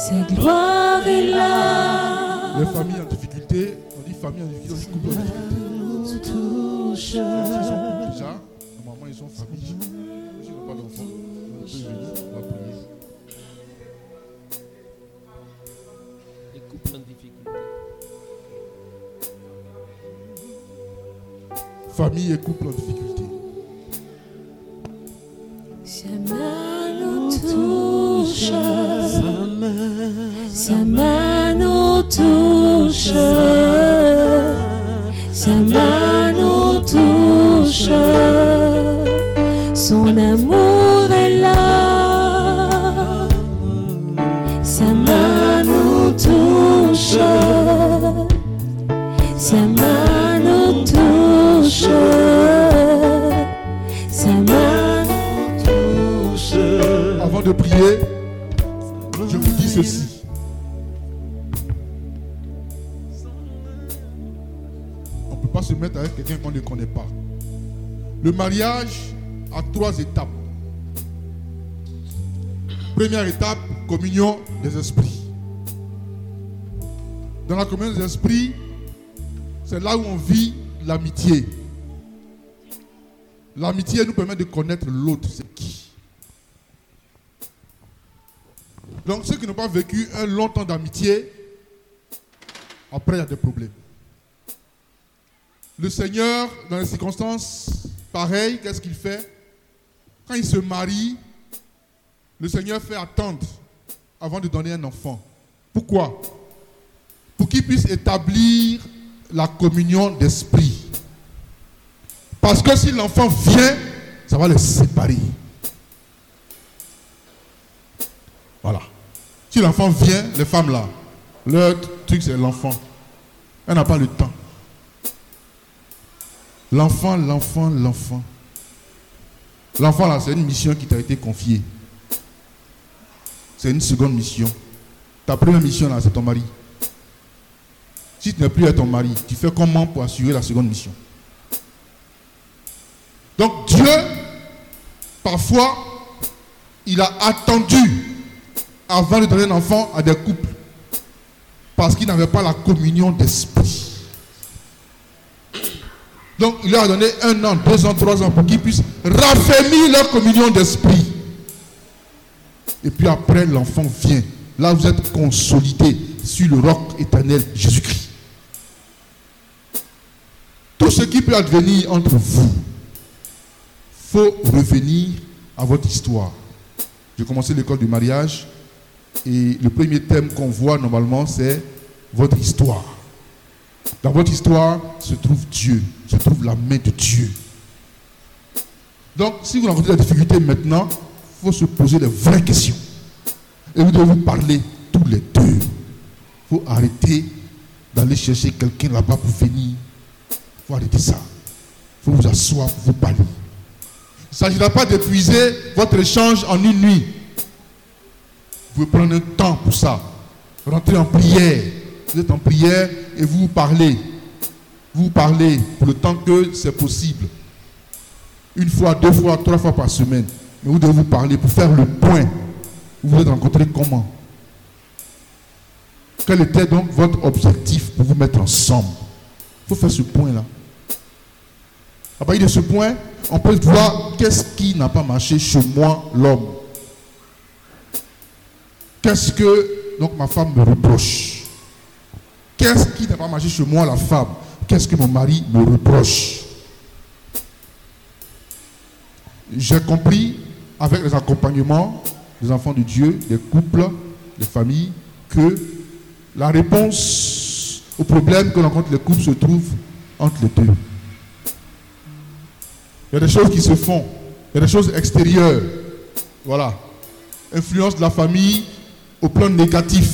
sa gloire est là. Les familles en difficulté, on dit famille en difficulté, on dit couple en difficulté. Touche. Déjà, normalement ils sont famille. S'ils n'ont pas d'enfants, on peut venir, on va prier. Les couples en difficulté. Famille et couple en difficulté. Sa main nous touche, qu'on ne connaît pas. Le mariage a trois étapes. Première étape, communion des esprits. Dans la communion des esprits, c'est là où on vit l'amitié. L'amitié nous permet de connaître l'autre, c'est qui. Donc ceux qui n'ont pas vécu un long temps d'amitié, après il y a des problèmes. Le Seigneur, dans les circonstances pareilles, qu'est-ce qu'il fait Quand il se marie, le Seigneur fait attendre avant de donner un enfant. Pourquoi Pour qu'il puisse établir la communion d'esprit. Parce que si l'enfant vient, ça va les séparer. Voilà. Si l'enfant vient, les femmes là, leur truc c'est l'enfant. Elle n'a pas le temps. L'enfant, l'enfant, l'enfant. L'enfant là, c'est une mission qui t'a été confiée. C'est une seconde mission. Ta première mission là, c'est ton mari. Si tu n'es plus à ton mari, tu fais comment pour assurer la seconde mission? Donc Dieu, parfois, il a attendu avant de donner un enfant à des couples parce qu'ils n'avaient pas la communion d'esprit. Donc il leur a donné un an, deux ans, trois ans pour qu'ils puissent raffermir leur communion d'esprit. Et puis après, l'enfant vient. Là, vous êtes consolidé sur le roc éternel Jésus-Christ. Tout ce qui peut advenir entre vous, faut revenir à votre histoire. J'ai commencé l'école du mariage et le premier thème qu'on voit normalement, c'est votre histoire. Dans votre histoire se trouve Dieu, se trouve la main de Dieu. Donc, si vous rencontrez la difficulté maintenant, il faut se poser les vraies questions. Et vous devez vous parler tous les deux. Il faut arrêter d'aller chercher quelqu'un là-bas pour venir. Il faut arrêter ça. Il faut vous asseoir vous parler. Il ne s'agira pas d'épuiser votre échange en une nuit. Vous pouvez prendre un temps pour ça. Rentrer en prière. Vous êtes en prière et vous vous parlez. Vous parlez pour le temps que c'est possible. Une fois, deux fois, trois fois par semaine. Mais vous devez vous parler pour faire le point. Vous vous êtes rencontrés comment? Quel était donc votre objectif pour vous mettre ensemble? Il faut faire ce point-là. À partir de ce point, on peut voir qu'est-ce qui n'a pas marché chez moi, l'homme. Qu'est-ce que donc ma femme me reproche? Qu'est-ce qui n'a pas marché chez moi, la femme? Qu'est-ce que mon mari me reproche J'ai compris avec les accompagnements des enfants de Dieu, des couples, des familles, que la réponse au problème que rencontrent les couples se trouve entre les deux. Il y a des choses qui se font, il y a des choses extérieures. Voilà. Influence de la famille au plan négatif,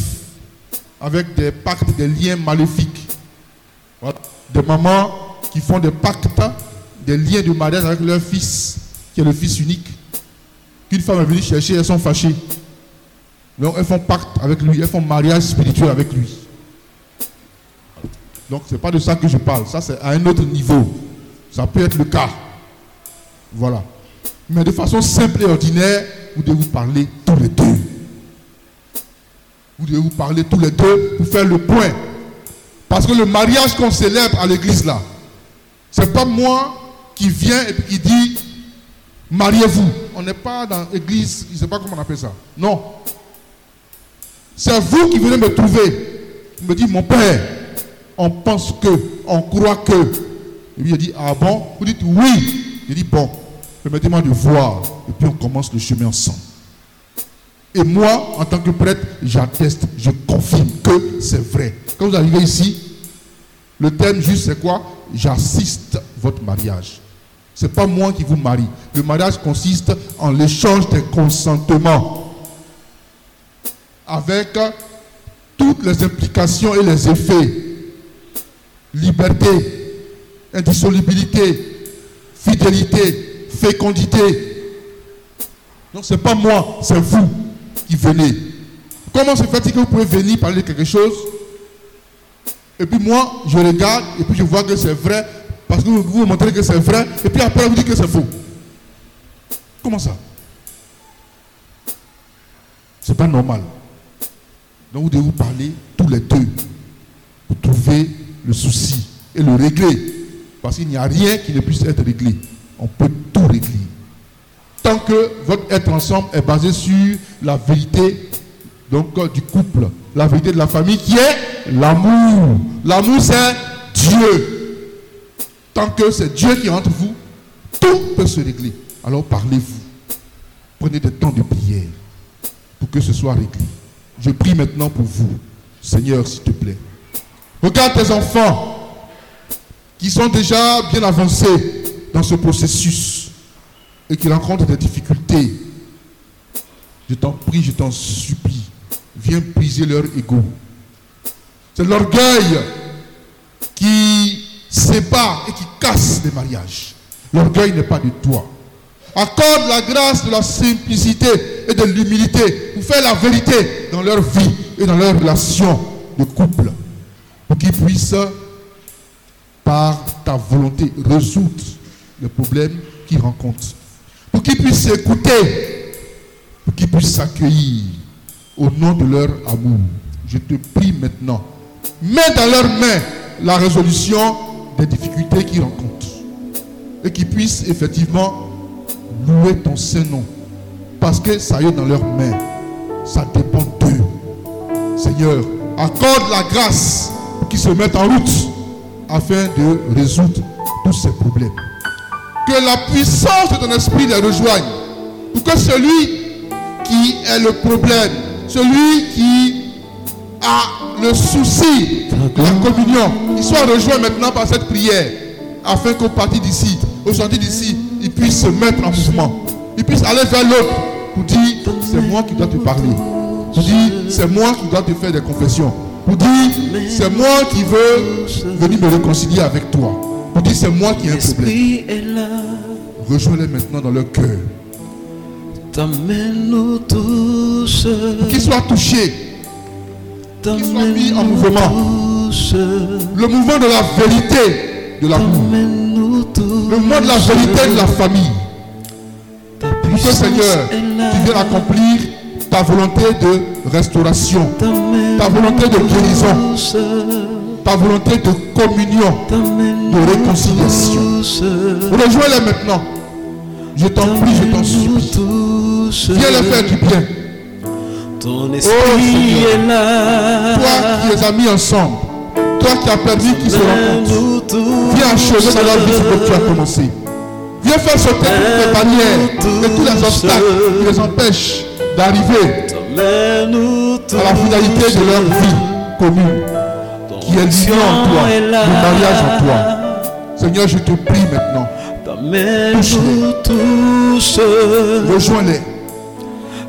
avec des pactes, des liens maléfiques. Voilà. Des mamans qui font des pactes, des liens de mariage avec leur fils, qui est le fils unique une femme est venue chercher, elles sont fâchées. Donc elles font pacte avec lui, elles font mariage spirituel avec lui. Donc ce n'est pas de ça que je parle, ça c'est à un autre niveau. Ça peut être le cas. Voilà. Mais de façon simple et ordinaire, vous devez vous parler tous les deux. Vous devez vous parler tous les deux pour faire le point. Parce que le mariage qu'on célèbre à l'église là, c'est pas moi qui viens et qui dit mariez-vous. On n'est pas dans l'église, je ne sais pas comment on appelle ça. Non. C'est vous qui venez me trouver. Il me dit, mon père, on pense que, on croit que. Et puis il dit, ah bon? Vous dites oui. Il dit, bon, permettez-moi de voir. Et puis on commence le chemin ensemble. Et moi, en tant que prêtre, j'atteste, je confirme que c'est vrai. Quand vous arrivez ici, le thème juste c'est quoi? J'assiste votre mariage. Ce n'est pas moi qui vous marie. Le mariage consiste en l'échange des consentements avec toutes les implications et les effets. Liberté, indissolubilité, fidélité, fécondité. Donc ce n'est pas moi, c'est vous qui venez. Comment se fait-il que vous pouvez venir parler de quelque chose? Et puis moi, je regarde et puis je vois que c'est vrai parce que vous vous montrez que c'est vrai et puis après vous dites que c'est faux. Comment ça? C'est pas normal. Donc vous devez vous parler tous les deux pour trouver le souci et le régler. Parce qu'il n'y a rien qui ne puisse être réglé. On peut tout régler. Tant que votre être ensemble est basé sur la vérité donc, euh, du couple, la vérité de la famille qui est l'amour. L'amour, c'est Dieu. Tant que c'est Dieu qui est entre vous, tout peut se régler. Alors parlez-vous. Prenez des temps de prière pour que ce soit réglé. Je prie maintenant pour vous. Seigneur, s'il te plaît. Regarde tes enfants qui sont déjà bien avancés dans ce processus et qui rencontrent des difficultés. Je t'en prie, je t'en supplie. Viens briser leur ego. C'est l'orgueil qui sépare et qui casse les mariages. L'orgueil n'est pas de toi. Accorde la grâce de la simplicité et de l'humilité pour faire la vérité dans leur vie et dans leur relation de couple. Pour qu'ils puissent, par ta volonté, résoudre les problèmes qu'ils rencontrent. Pour qu'ils puissent écouter, pour qu'ils puissent s'accueillir au nom de leur amour. Je te prie maintenant, mets dans leurs mains la résolution des difficultés qu'ils rencontrent. Et qu'ils puissent effectivement louer ton Saint-Nom. Parce que ça y est dans leurs mains. Ça dépend d'eux. Seigneur, accorde la grâce qui se mettent en route afin de résoudre tous ces problèmes. Que la puissance de ton esprit les rejoigne. Pour que celui qui est le problème, celui qui a le souci de la communion, il soit rejoint maintenant par cette prière afin qu'au parti d'ici, au sorti d'ici, il puisse se mettre en mouvement. Il puisse aller vers l'autre pour dire, c'est moi qui dois te parler. Pour dire, c'est moi qui dois te faire des confessions. Pour dire, c'est moi qui veux venir me réconcilier avec toi. Pour dire, c'est moi qui ai un problème. Rejoins-les maintenant dans leur cœur. Qu'ils soient touchés. Qu'ils soient mis en mouvement. Le mouvement de la vérité de l'amour. Le mouvement de la vérité de la famille. Pour que Seigneur, tu viennes accomplir ta volonté de restauration, ta volonté de guérison, ta volonté de communion, de réconciliation. Rejoins-les maintenant. Je t'en prie, je t'en supplie. Viens leur faire du bien. Ton Oh est là. Toi qui les as mis ensemble, toi qui as permis qu'ils se rencontrent, viens achever dans leur vie ce que tu as commencé. Viens faire sauter toutes les barrières et tous les obstacles qui les empêchent d'arriver à la finalité de leur vie commune, qui est liée en toi, le mariage en toi. Seigneur, je te prie maintenant, tous. rejoins-les.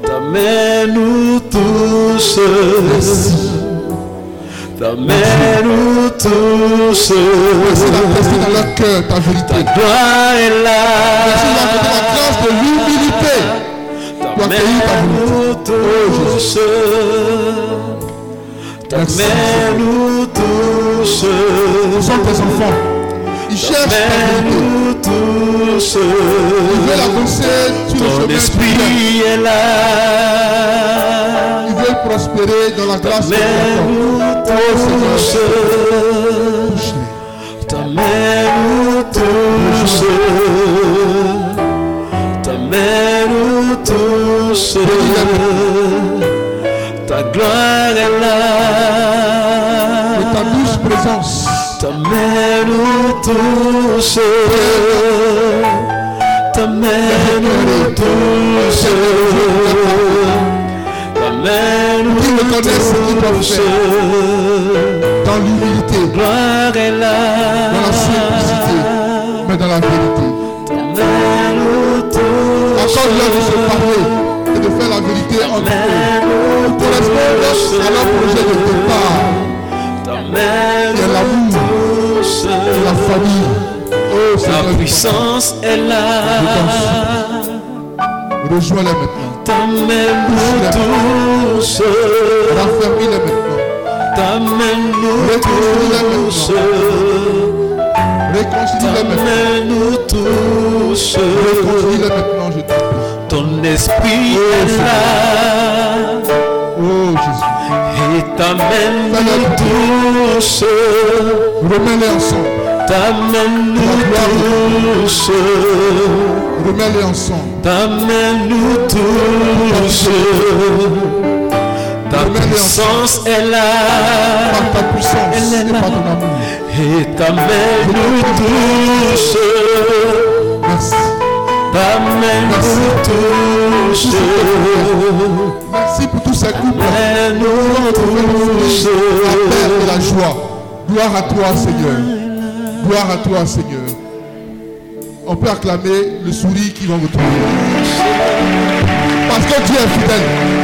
T'amène-nous tous. Merci. T'amène-nous tous. Merci d'apaiser dans leur cœur ta vérité. Gloire est Merci là. d'apporter la grâce de l'humilité pour accueillir ta volonté. T'amène-nous tous. T'amène-nous tous. Ce sont tes enfants. Ils cherchent ta vérité. T'amène-nous tous. Ils veulent avancer sur le Ton chemin du bien. esprit est là. Ils veulent prospérer dans la grâce de T'amène-nous Oh Seigneur, tous. touche-les. T'amène-nous tous. T'amène-nous tous. Ta gloire est là. De ta douce présence, T'amène-nous tous. T'amène-nous tous. T'amène-nous Qu'ils reconnaissent ce qu'ils doivent tous. dans l'humilité, Gloire est là. dans la simplicité, mais dans la vérité. T'amène-nous tous. Accorde-leur de se parler et de faire la vérité eux. T'amène-nous Pour correspondre à leur projet de départ, T'amène-nous Et l'amour. De la famille. Oh je puissance est là. rejoins-les maintenant. T'amène-nous tous. Raffermis-les maintenant. T'amène-nous tous. Réconcilie-les maintenant. T'amène-nous tous. Réconcilie-les maintenant, je te prie. Ton esprit est là Oh Jésus. et t'amène-nous tous. Remets-les ensemble. T'amène-nous tous. Remets-les ensemble. T'amène-nous tous. Ta puissance est là Par ta puissance Elle est et là. par ton amour. et t'amène-nous Merci. T'amène-nous tous. Merci pour tous ces couples. Amène-nous tous. La la joie. Gloire à toi, Seigneur. Gloire à toi, Seigneur. On peut acclamer le sourire qui va retrouver. Parce que Dieu est fidèle.